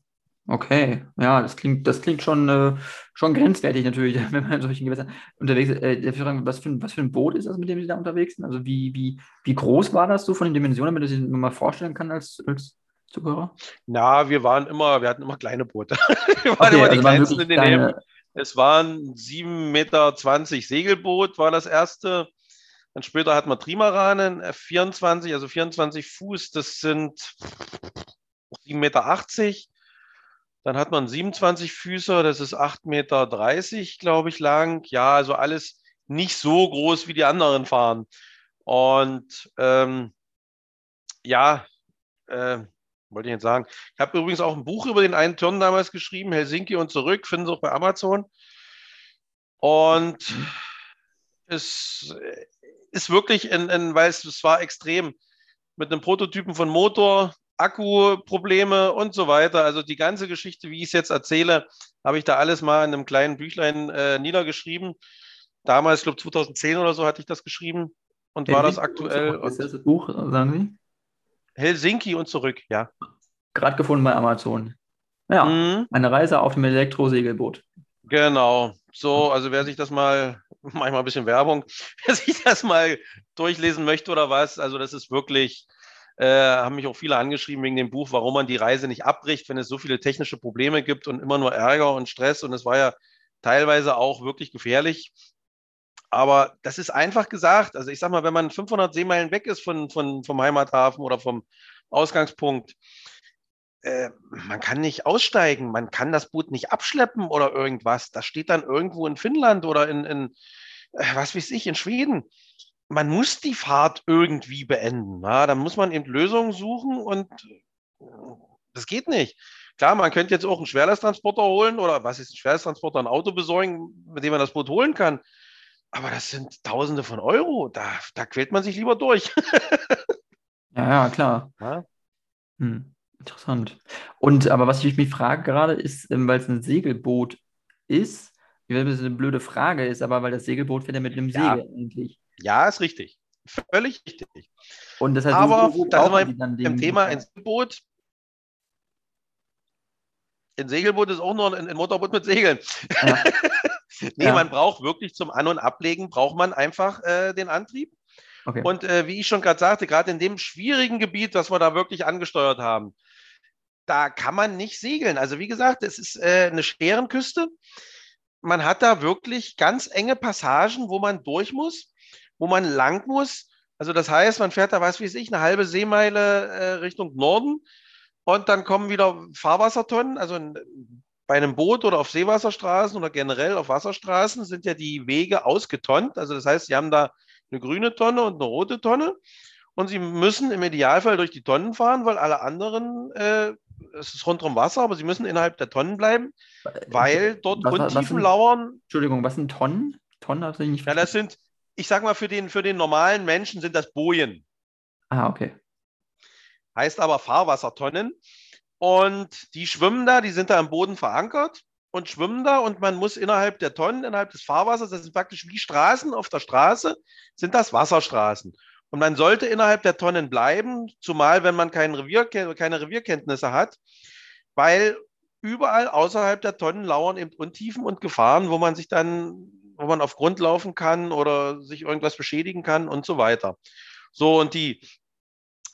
Okay, ja, das klingt, das klingt schon, äh, schon grenzwertig natürlich, wenn man in solchen Gewässern unterwegs ist. Äh, was, für ein, was für ein Boot ist das, mit dem Sie da unterwegs sind? Also wie, wie, wie groß war das so von den Dimensionen, damit man sich mal vorstellen kann als, als Zuhörer? Na, wir waren immer, wir hatten immer kleine Boote. wir waren okay, immer die also kleinsten in den kleine... Es waren 7,20 Meter Segelboot, war das erste. Dann später hat man Trimaranen, F24, also 24 Fuß, das sind 7,80 Meter. Dann hat man 27 Füßer, das ist 8,30 Meter, glaube ich, lang. Ja, also alles nicht so groß wie die anderen fahren. Und ähm, ja, äh, wollte ich jetzt sagen. Ich habe übrigens auch ein Buch über den einen Turn damals geschrieben, Helsinki und zurück, finden Sie auch bei Amazon. Und es ist wirklich, in, in, weil es, es war extrem, mit einem Prototypen von Motor, Akkuprobleme und so weiter. Also die ganze Geschichte, wie ich es jetzt erzähle, habe ich da alles mal in einem kleinen Büchlein äh, niedergeschrieben. Damals, ich glaube 2010 oder so hatte ich das geschrieben und war das aktuell. Was ist das Buch, sagen Sie? Helsinki und zurück, ja. Gerade gefunden bei Amazon. Ja, mhm. eine Reise auf dem Elektrosegelboot. Genau. So, also wer sich das mal, manchmal ein bisschen Werbung, wer sich das mal durchlesen möchte oder was, also das ist wirklich, äh, haben mich auch viele angeschrieben wegen dem Buch, warum man die Reise nicht abbricht, wenn es so viele technische Probleme gibt und immer nur Ärger und Stress. Und es war ja teilweise auch wirklich gefährlich. Aber das ist einfach gesagt. Also ich sag mal, wenn man 500 Seemeilen weg ist von, von, vom Heimathafen oder vom Ausgangspunkt, äh, man kann nicht aussteigen, man kann das Boot nicht abschleppen oder irgendwas. Das steht dann irgendwo in Finnland oder in, in äh, was weiß ich, in Schweden. Man muss die Fahrt irgendwie beenden. Ja? Dann muss man eben Lösungen suchen und äh, das geht nicht. Klar, man könnte jetzt auch einen Schwerlasttransporter holen oder was ist ein Schwerlasttransporter, ein Auto besorgen, mit dem man das Boot holen kann. Aber das sind Tausende von Euro. Da, da quält man sich lieber durch. ja, ja, klar. Ja? Hm, interessant. Und aber was ich mich frage gerade ist, ähm, weil es ein Segelboot ist, ich weiß, das eine blöde Frage ist, aber weil das Segelboot fährt ja mit einem ja. Segel eigentlich. Ja, ist richtig. Völlig richtig. Und das heißt, aber da sind wir im Thema ein Segelboot. Ein Segelboot ist auch nur ein, ein Motorboot mit Segeln. Ja. nee, ja. man braucht wirklich zum An- und Ablegen, braucht man einfach äh, den Antrieb. Okay. Und äh, wie ich schon gerade sagte, gerade in dem schwierigen Gebiet, das wir da wirklich angesteuert haben, da kann man nicht segeln. Also wie gesagt, es ist äh, eine Scherenküste. Man hat da wirklich ganz enge Passagen, wo man durch muss, wo man lang muss. Also das heißt, man fährt da, was weiß ich, eine halbe Seemeile äh, Richtung Norden und dann kommen wieder Fahrwassertonnen, also bei einem Boot oder auf Seewasserstraßen oder generell auf Wasserstraßen sind ja die Wege ausgetonnt. Also das heißt, Sie haben da eine grüne Tonne und eine rote Tonne und Sie müssen im Idealfall durch die Tonnen fahren, weil alle anderen, äh, es ist rundherum Wasser, aber Sie müssen innerhalb der Tonnen bleiben, weil dort was, Grundtiefen was sind, lauern. Entschuldigung, was sind Tonnen? Tonnen habe ich nicht Ja, das sind, ich sag mal, für den, für den normalen Menschen sind das Bojen. Ah, okay. Heißt aber Fahrwassertonnen. Und die schwimmen da, die sind da am Boden verankert und schwimmen da und man muss innerhalb der Tonnen, innerhalb des Fahrwassers, das sind praktisch wie Straßen auf der Straße, sind das Wasserstraßen. Und man sollte innerhalb der Tonnen bleiben, zumal wenn man kein Revier, keine Revierkenntnisse hat, weil überall außerhalb der Tonnen lauern eben Untiefen und Gefahren, wo man sich dann, wo man auf Grund laufen kann oder sich irgendwas beschädigen kann und so weiter. So, und die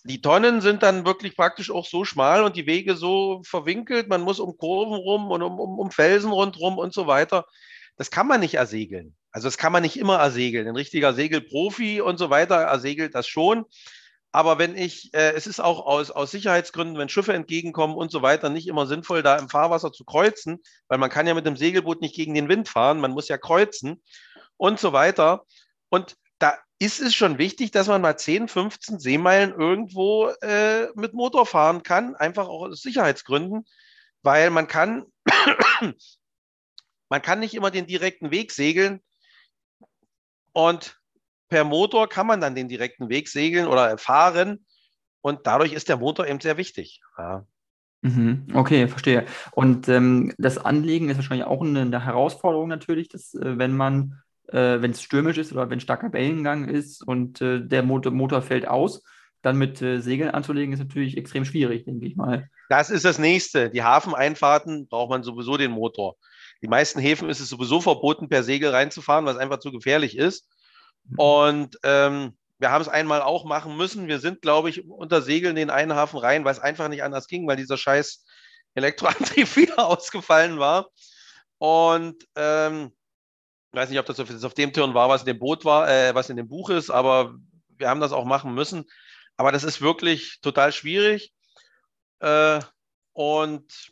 die Tonnen sind dann wirklich praktisch auch so schmal und die Wege so verwinkelt. Man muss um Kurven rum und um, um, um Felsen rundherum und so weiter. Das kann man nicht ersegeln. Also das kann man nicht immer ersegeln. Ein richtiger Segelprofi und so weiter ersegelt das schon. Aber wenn ich, äh, es ist auch aus, aus Sicherheitsgründen, wenn Schiffe entgegenkommen und so weiter, nicht immer sinnvoll, da im Fahrwasser zu kreuzen, weil man kann ja mit dem Segelboot nicht gegen den Wind fahren, man muss ja kreuzen und so weiter. Und ist es schon wichtig, dass man mal 10, 15 Seemeilen irgendwo äh, mit Motor fahren kann, einfach auch aus Sicherheitsgründen, weil man kann, man kann nicht immer den direkten Weg segeln und per Motor kann man dann den direkten Weg segeln oder fahren. Und dadurch ist der Motor eben sehr wichtig. Ja. Mhm, okay, verstehe. Und ähm, das Anlegen ist wahrscheinlich auch eine, eine Herausforderung natürlich, dass äh, wenn man, äh, wenn es stürmisch ist oder wenn starker Wellengang ist und äh, der Motor, Motor fällt aus, dann mit äh, Segeln anzulegen, ist natürlich extrem schwierig, denke ich mal. Das ist das Nächste. Die Hafeneinfahrten braucht man sowieso den Motor. Die meisten Häfen ist es sowieso verboten, per Segel reinzufahren, was einfach zu gefährlich ist. Mhm. Und ähm, wir haben es einmal auch machen müssen. Wir sind, glaube ich, unter Segeln in den einen Hafen rein, weil es einfach nicht anders ging, weil dieser scheiß Elektroantrieb wieder ausgefallen war. Und ähm, ich weiß nicht, ob das auf, dem Turn war, was in dem Boot war, äh, was in dem Buch ist, aber wir haben das auch machen müssen. Aber das ist wirklich total schwierig. Äh, und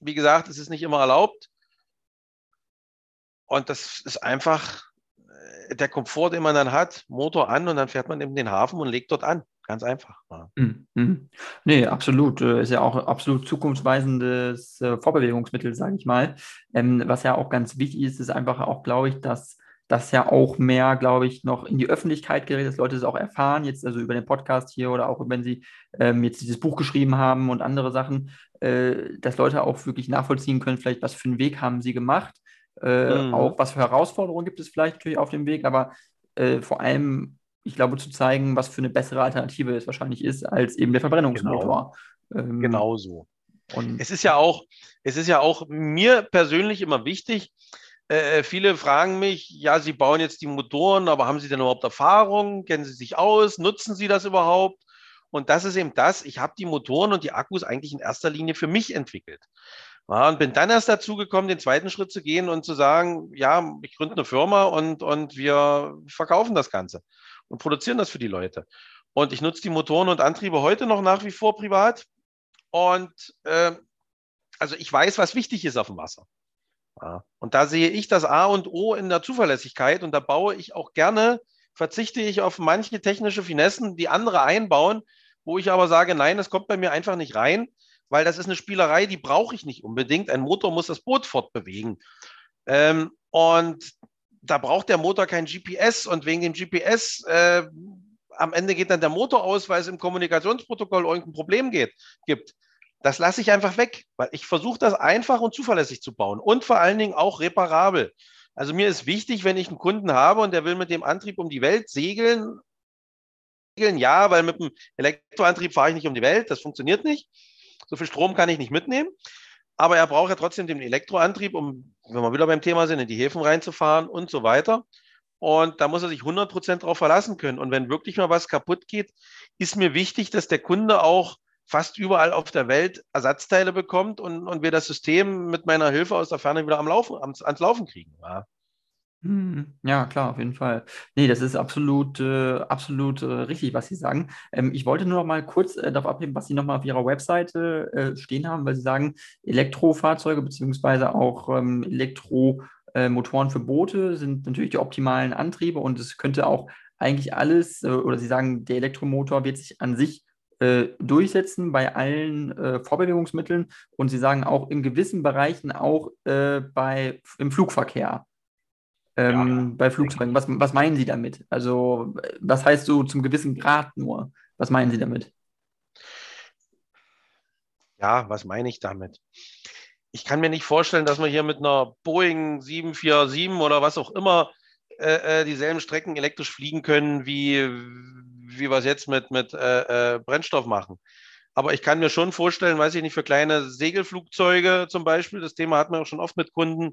wie gesagt, es ist nicht immer erlaubt. Und das ist einfach äh, der Komfort, den man dann hat, Motor an und dann fährt man in den Hafen und legt dort an. Ganz einfach. Ja. Mhm. Nee, absolut. Äh, ist ja auch absolut zukunftsweisendes äh, Vorbewegungsmittel, sage ich mal. Ähm, was ja auch ganz wichtig ist, ist einfach auch, glaube ich, dass das ja auch mehr, glaube ich, noch in die Öffentlichkeit gerät, dass Leute es auch erfahren, jetzt also über den Podcast hier oder auch wenn sie ähm, jetzt dieses Buch geschrieben haben und andere Sachen, äh, dass Leute auch wirklich nachvollziehen können, vielleicht was für einen Weg haben sie gemacht, äh, mhm. auch was für Herausforderungen gibt es vielleicht natürlich auf dem Weg, aber äh, vor allem, ich glaube, zu zeigen, was für eine bessere Alternative es wahrscheinlich ist, als eben der Verbrennungsmotor. Genau, ähm, genau so. Und es ist ja auch, es ist ja auch mir persönlich immer wichtig, äh, äh, viele fragen mich, ja, Sie bauen jetzt die Motoren, aber haben Sie denn überhaupt Erfahrung? Kennen Sie sich aus? Nutzen Sie das überhaupt? Und das ist eben das, ich habe die Motoren und die Akkus eigentlich in erster Linie für mich entwickelt. Ja, und bin dann erst dazu gekommen, den zweiten Schritt zu gehen und zu sagen, ja, ich gründe eine Firma und, und wir verkaufen das Ganze und produzieren das für die Leute. Und ich nutze die Motoren und Antriebe heute noch nach wie vor privat. Und äh, also ich weiß, was wichtig ist auf dem Wasser. Ja. Und da sehe ich das A und O in der Zuverlässigkeit und da baue ich auch gerne, verzichte ich auf manche technische Finessen, die andere einbauen, wo ich aber sage, nein, das kommt bei mir einfach nicht rein, weil das ist eine Spielerei, die brauche ich nicht unbedingt. Ein Motor muss das Boot fortbewegen. Ähm, und da braucht der Motor kein GPS und wegen dem GPS äh, am Ende geht dann der Motor aus, weil es im Kommunikationsprotokoll irgendein Problem geht, gibt. Das lasse ich einfach weg, weil ich versuche das einfach und zuverlässig zu bauen und vor allen Dingen auch reparabel. Also mir ist wichtig, wenn ich einen Kunden habe und der will mit dem Antrieb um die Welt segeln, segeln ja, weil mit dem Elektroantrieb fahre ich nicht um die Welt, das funktioniert nicht. So viel Strom kann ich nicht mitnehmen. Aber er braucht ja trotzdem den Elektroantrieb, um, wenn wir wieder beim Thema sind, in die Häfen reinzufahren und so weiter. Und da muss er sich 100 Prozent drauf verlassen können. Und wenn wirklich mal was kaputt geht, ist mir wichtig, dass der Kunde auch fast überall auf der Welt Ersatzteile bekommt und, und wir das System mit meiner Hilfe aus der Ferne wieder am Laufen, ans, ans Laufen kriegen. Ja. Hm, ja, klar, auf jeden Fall. Nee, das ist absolut, äh, absolut äh, richtig, was Sie sagen. Ähm, ich wollte nur noch mal kurz äh, darauf abheben, was Sie nochmal auf Ihrer Webseite äh, stehen haben, weil Sie sagen, Elektrofahrzeuge beziehungsweise auch ähm, Elektromotoren für Boote sind natürlich die optimalen Antriebe und es könnte auch eigentlich alles, äh, oder Sie sagen, der Elektromotor wird sich an sich äh, durchsetzen bei allen äh, Vorbewegungsmitteln und Sie sagen auch in gewissen Bereichen auch äh, bei, im Flugverkehr. Ähm, ja, bei Flugzeugen. Was, was meinen Sie damit? Also, was heißt so zum gewissen Grad nur? Was meinen Sie damit? Ja, was meine ich damit? Ich kann mir nicht vorstellen, dass man hier mit einer Boeing 747 oder was auch immer äh, äh, dieselben Strecken elektrisch fliegen können wie, wie wir es jetzt mit, mit äh, äh, Brennstoff machen. Aber ich kann mir schon vorstellen, weiß ich nicht, für kleine Segelflugzeuge zum Beispiel, das Thema hat man auch schon oft mit Kunden,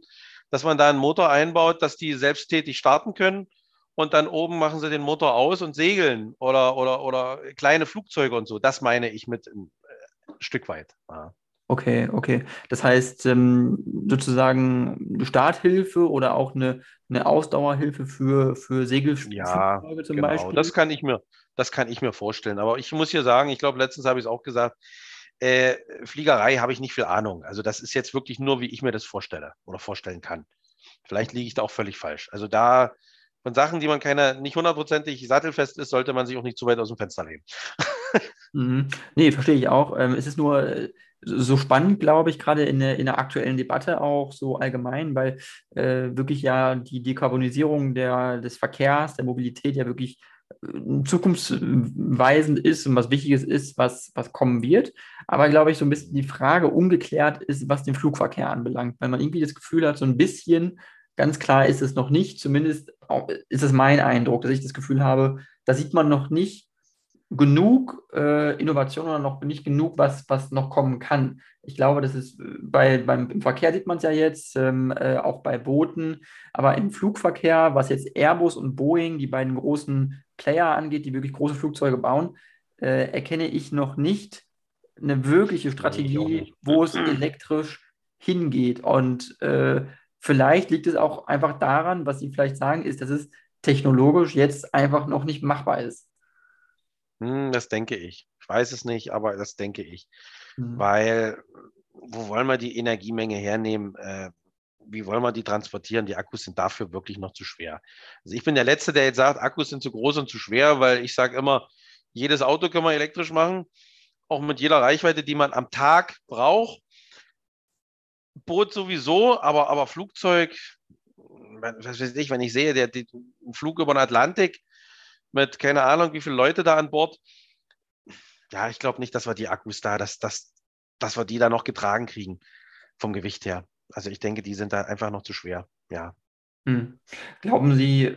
dass man da einen Motor einbaut, dass die selbsttätig starten können und dann oben machen sie den Motor aus und segeln oder, oder, oder kleine Flugzeuge und so. Das meine ich mit ein, äh, Stück weit. Ja. Okay, okay. Das heißt, ähm, sozusagen Starthilfe oder auch eine, eine Ausdauerhilfe für, für Segelflugzeuge ja, zum genau. Beispiel? Das kann, ich mir, das kann ich mir vorstellen. Aber ich muss hier sagen, ich glaube, letztens habe ich es auch gesagt, äh, Fliegerei habe ich nicht viel Ahnung. Also das ist jetzt wirklich nur, wie ich mir das vorstelle oder vorstellen kann. Vielleicht liege ich da auch völlig falsch. Also da von Sachen, die man keine, nicht hundertprozentig sattelfest ist, sollte man sich auch nicht zu weit aus dem Fenster lehnen. mhm. Nee, verstehe ich auch. Ähm, es ist nur, äh, so spannend, glaube ich, gerade in der, in der aktuellen Debatte auch so allgemein, weil äh, wirklich ja die Dekarbonisierung der, des Verkehrs, der Mobilität ja wirklich zukunftsweisend ist und was Wichtiges ist, was, was kommen wird. Aber glaube ich, so ein bisschen die Frage ungeklärt ist, was den Flugverkehr anbelangt, weil man irgendwie das Gefühl hat, so ein bisschen ganz klar ist es noch nicht, zumindest ist es mein Eindruck, dass ich das Gefühl habe, da sieht man noch nicht genug äh, Innovation oder noch nicht genug, was, was noch kommen kann. Ich glaube, das ist äh, bei, beim im Verkehr sieht man es ja jetzt, ähm, äh, auch bei Booten, aber im Flugverkehr, was jetzt Airbus und Boeing, die beiden großen Player angeht, die wirklich große Flugzeuge bauen, äh, erkenne ich noch nicht eine wirkliche Strategie, wo es elektrisch hingeht. Und äh, vielleicht liegt es auch einfach daran, was Sie vielleicht sagen, ist, dass es technologisch jetzt einfach noch nicht machbar ist. Hm, das denke ich. Ich weiß es nicht, aber das denke ich. Mhm. Weil, wo wollen wir die Energiemenge hernehmen? Äh, wie wollen wir die transportieren? Die Akkus sind dafür wirklich noch zu schwer. Also ich bin der Letzte, der jetzt sagt, Akkus sind zu groß und zu schwer, weil ich sage immer, jedes Auto können wir elektrisch machen, auch mit jeder Reichweite, die man am Tag braucht. Boot sowieso, aber, aber Flugzeug, was weiß ich, wenn ich sehe, der, der Flug über den Atlantik, mit keine Ahnung, wie viele Leute da an Bord. Ja, ich glaube nicht, dass wir die Akkus da, dass, dass, dass wir die da noch getragen kriegen vom Gewicht her. Also ich denke, die sind da einfach noch zu schwer. Ja. Hm. Glauben Sie,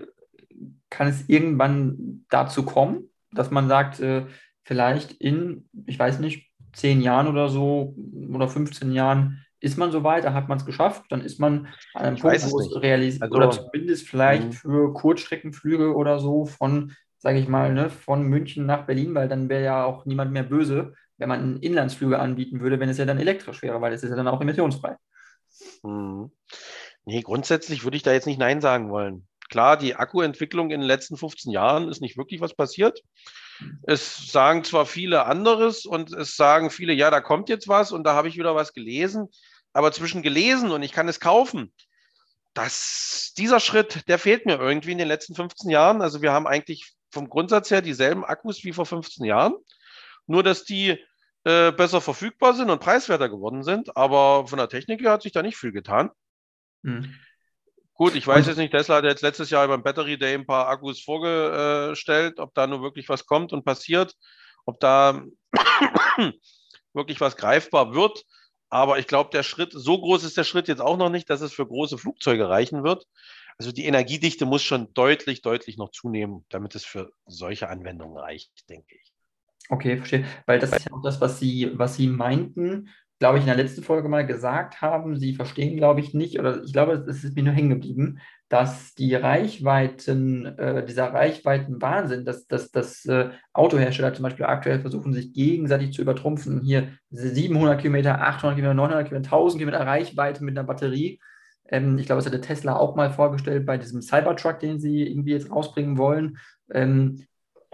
kann es irgendwann dazu kommen, dass man sagt, äh, vielleicht in, ich weiß nicht, zehn Jahren oder so oder 15 Jahren ist man so weit, da hat man es geschafft, dann ist man an einem Punkt, wo es realisiert, also, oder zumindest vielleicht mh. für Kurzstreckenflüge oder so von sage ich mal, ne, von München nach Berlin, weil dann wäre ja auch niemand mehr böse, wenn man Inlandsflüge anbieten würde, wenn es ja dann elektrisch wäre, weil es ist ja dann auch emissionsfrei. Hm. Nee, grundsätzlich würde ich da jetzt nicht Nein sagen wollen. Klar, die Akkuentwicklung in den letzten 15 Jahren ist nicht wirklich was passiert. Es sagen zwar viele anderes und es sagen viele, ja, da kommt jetzt was und da habe ich wieder was gelesen. Aber zwischen gelesen und ich kann es kaufen, das, dieser Schritt, der fehlt mir irgendwie in den letzten 15 Jahren. Also wir haben eigentlich vom Grundsatz her dieselben Akkus wie vor 15 Jahren, nur dass die äh, besser verfügbar sind und preiswerter geworden sind. Aber von der Technik her hat sich da nicht viel getan. Hm. Gut, ich weiß jetzt nicht, Tesla hat jetzt letztes Jahr beim Battery Day ein paar Akkus vorgestellt, ob da nur wirklich was kommt und passiert, ob da wirklich was greifbar wird. Aber ich glaube, der Schritt, so groß ist der Schritt jetzt auch noch nicht, dass es für große Flugzeuge reichen wird. Also die Energiedichte muss schon deutlich, deutlich noch zunehmen, damit es für solche Anwendungen reicht, denke ich. Okay, verstehe. Weil das ist ja auch das, was Sie, was Sie meinten, glaube ich, in der letzten Folge mal gesagt haben. Sie verstehen, glaube ich, nicht, oder ich glaube, es ist mir nur hängen geblieben, dass die Reichweiten, äh, dieser Reichweitenwahnsinn, dass, dass, dass äh, Autohersteller zum Beispiel aktuell versuchen, sich gegenseitig zu übertrumpfen. Hier 700 Kilometer, 800 Kilometer, 900 Kilometer, 1000 Kilometer Reichweite mit einer Batterie. Ähm, ich glaube, das hatte Tesla auch mal vorgestellt bei diesem Cybertruck, den sie irgendwie jetzt rausbringen wollen. Ähm,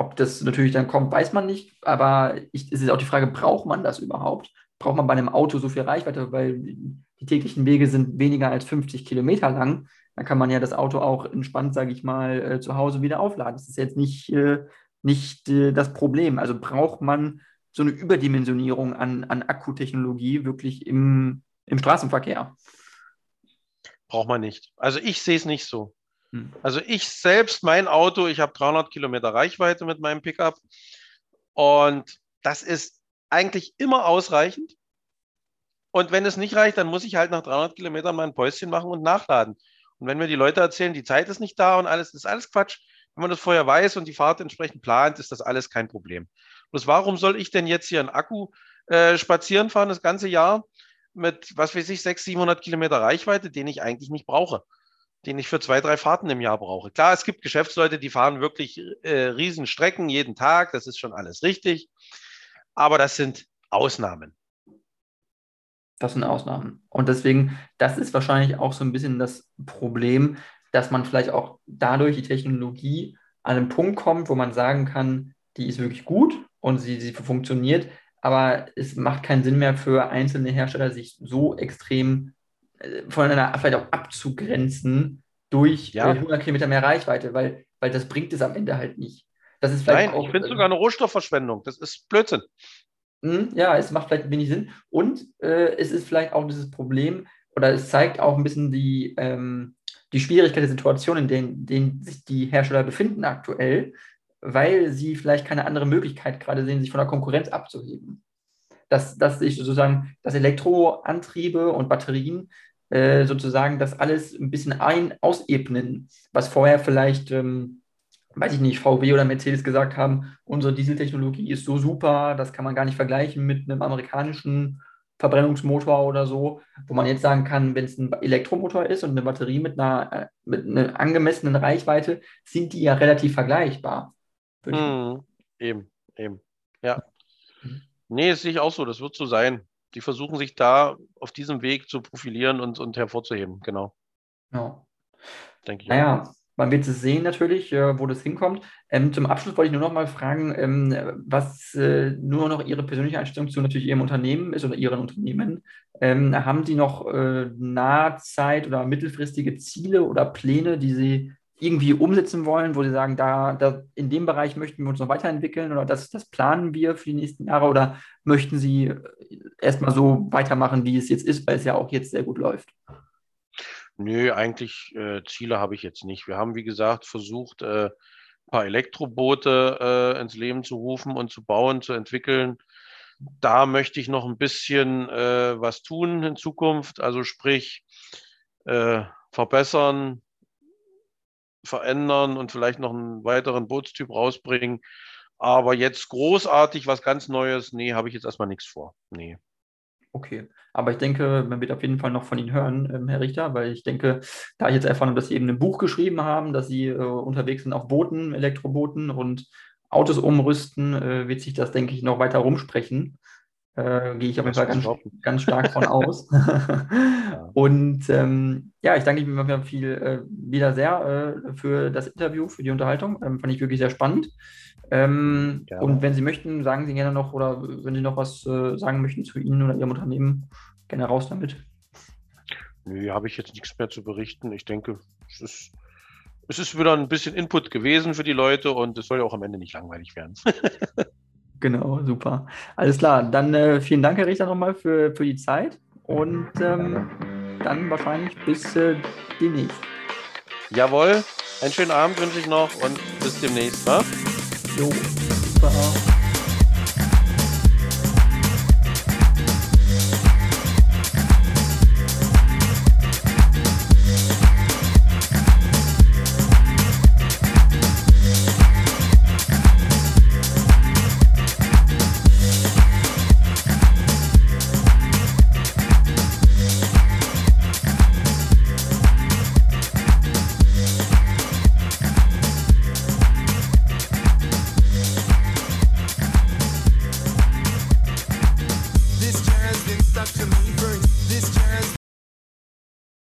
ob das natürlich dann kommt, weiß man nicht. Aber ich, es ist auch die Frage, braucht man das überhaupt? Braucht man bei einem Auto so viel Reichweite? Weil die täglichen Wege sind weniger als 50 Kilometer lang. Dann kann man ja das Auto auch entspannt, sage ich mal, äh, zu Hause wieder aufladen. Das ist jetzt nicht, äh, nicht äh, das Problem. Also braucht man so eine Überdimensionierung an, an Akkutechnologie wirklich im, im Straßenverkehr braucht man nicht. Also ich sehe es nicht so. Hm. Also ich selbst, mein Auto, ich habe 300 Kilometer Reichweite mit meinem Pickup und das ist eigentlich immer ausreichend. Und wenn es nicht reicht, dann muss ich halt nach 300 Kilometern mal ein Päuschen machen und nachladen. Und wenn mir die Leute erzählen, die Zeit ist nicht da und alles, ist alles Quatsch. Wenn man das vorher weiß und die Fahrt entsprechend plant, ist das alles kein Problem. Bloß warum soll ich denn jetzt hier einen Akku äh, spazieren fahren das ganze Jahr? mit, was weiß ich, 600, 700 Kilometer Reichweite, den ich eigentlich nicht brauche, den ich für zwei, drei Fahrten im Jahr brauche. Klar, es gibt Geschäftsleute, die fahren wirklich äh, Riesenstrecken jeden Tag, das ist schon alles richtig, aber das sind Ausnahmen. Das sind Ausnahmen. Und deswegen, das ist wahrscheinlich auch so ein bisschen das Problem, dass man vielleicht auch dadurch die Technologie an einen Punkt kommt, wo man sagen kann, die ist wirklich gut und sie, sie funktioniert, aber es macht keinen Sinn mehr für einzelne Hersteller, sich so extrem voneinander vielleicht auch abzugrenzen durch ja. 100 Kilometer mehr Reichweite, weil, weil das bringt es am Ende halt nicht. Das ist Nein, auch, ich finde sogar eine Rohstoffverschwendung. Das ist Blödsinn. Hm, ja, es macht vielleicht wenig Sinn. Und äh, es ist vielleicht auch dieses Problem, oder es zeigt auch ein bisschen die, ähm, die Schwierigkeit der Situation, in denen, denen sich die Hersteller befinden aktuell, weil sie vielleicht keine andere Möglichkeit gerade sehen, sich von der Konkurrenz abzuheben. Dass, dass sich sozusagen, dass Elektroantriebe und Batterien äh, sozusagen das alles ein bisschen ein ausebnen, was vorher vielleicht, ähm, weiß ich nicht, VW oder Mercedes gesagt haben, unsere Dieseltechnologie ist so super, das kann man gar nicht vergleichen mit einem amerikanischen Verbrennungsmotor oder so, wo man jetzt sagen kann, wenn es ein Elektromotor ist und eine Batterie mit einer, äh, mit einer angemessenen Reichweite, sind die ja relativ vergleichbar. Hm, eben, eben. Ja. Mhm. Nee, das sehe ich auch so, das wird so sein. Die versuchen sich da auf diesem Weg zu profilieren und, und hervorzuheben, genau. Ja. Denke ich naja, auch. Man wird es sehen natürlich, äh, wo das hinkommt. Ähm, zum Abschluss wollte ich nur noch mal fragen, ähm, was äh, nur noch Ihre persönliche Einstellung zu natürlich Ihrem Unternehmen ist oder Ihren Unternehmen. Ähm, haben Sie noch äh, Nahzeit- oder mittelfristige Ziele oder Pläne, die Sie irgendwie umsetzen wollen, wo Sie sagen, da, da in dem Bereich möchten wir uns noch weiterentwickeln oder das, das planen wir für die nächsten Jahre oder möchten Sie erstmal so weitermachen, wie es jetzt ist, weil es ja auch jetzt sehr gut läuft? Nö, eigentlich äh, Ziele habe ich jetzt nicht. Wir haben, wie gesagt, versucht, äh, ein paar Elektroboote äh, ins Leben zu rufen und zu bauen, zu entwickeln. Da möchte ich noch ein bisschen äh, was tun in Zukunft, also sprich äh, verbessern, verändern und vielleicht noch einen weiteren Bootstyp rausbringen. Aber jetzt großartig was ganz Neues, nee, habe ich jetzt erstmal nichts vor. Nee. Okay, aber ich denke, man wird auf jeden Fall noch von Ihnen hören, ähm, Herr Richter, weil ich denke, da ich jetzt erfahren habe, dass Sie eben ein Buch geschrieben haben, dass Sie äh, unterwegs sind auf Booten, Elektrobooten und Autos umrüsten, äh, wird sich das, denke ich, noch weiter rumsprechen. Äh, gehe ich auf jeden Fall ganz, ganz stark von aus. Und ähm, ja, ich danke Ihnen viel äh, wieder sehr äh, für das Interview, für die Unterhaltung. Ähm, fand ich wirklich sehr spannend. Ähm, und wenn Sie möchten, sagen Sie gerne noch oder wenn Sie noch was äh, sagen möchten zu Ihnen oder Ihrem Unternehmen, gerne raus damit. Nö, habe ich jetzt nichts mehr zu berichten. Ich denke, es ist, es ist wieder ein bisschen Input gewesen für die Leute und es soll ja auch am Ende nicht langweilig werden. genau, super. Alles klar. Dann äh, vielen Dank, Herr Richter, nochmal für, für die Zeit und ähm, dann wahrscheinlich bis äh, demnächst. Jawohl, einen schönen Abend wünsche ich noch und bis demnächst. Ne? Jo, super.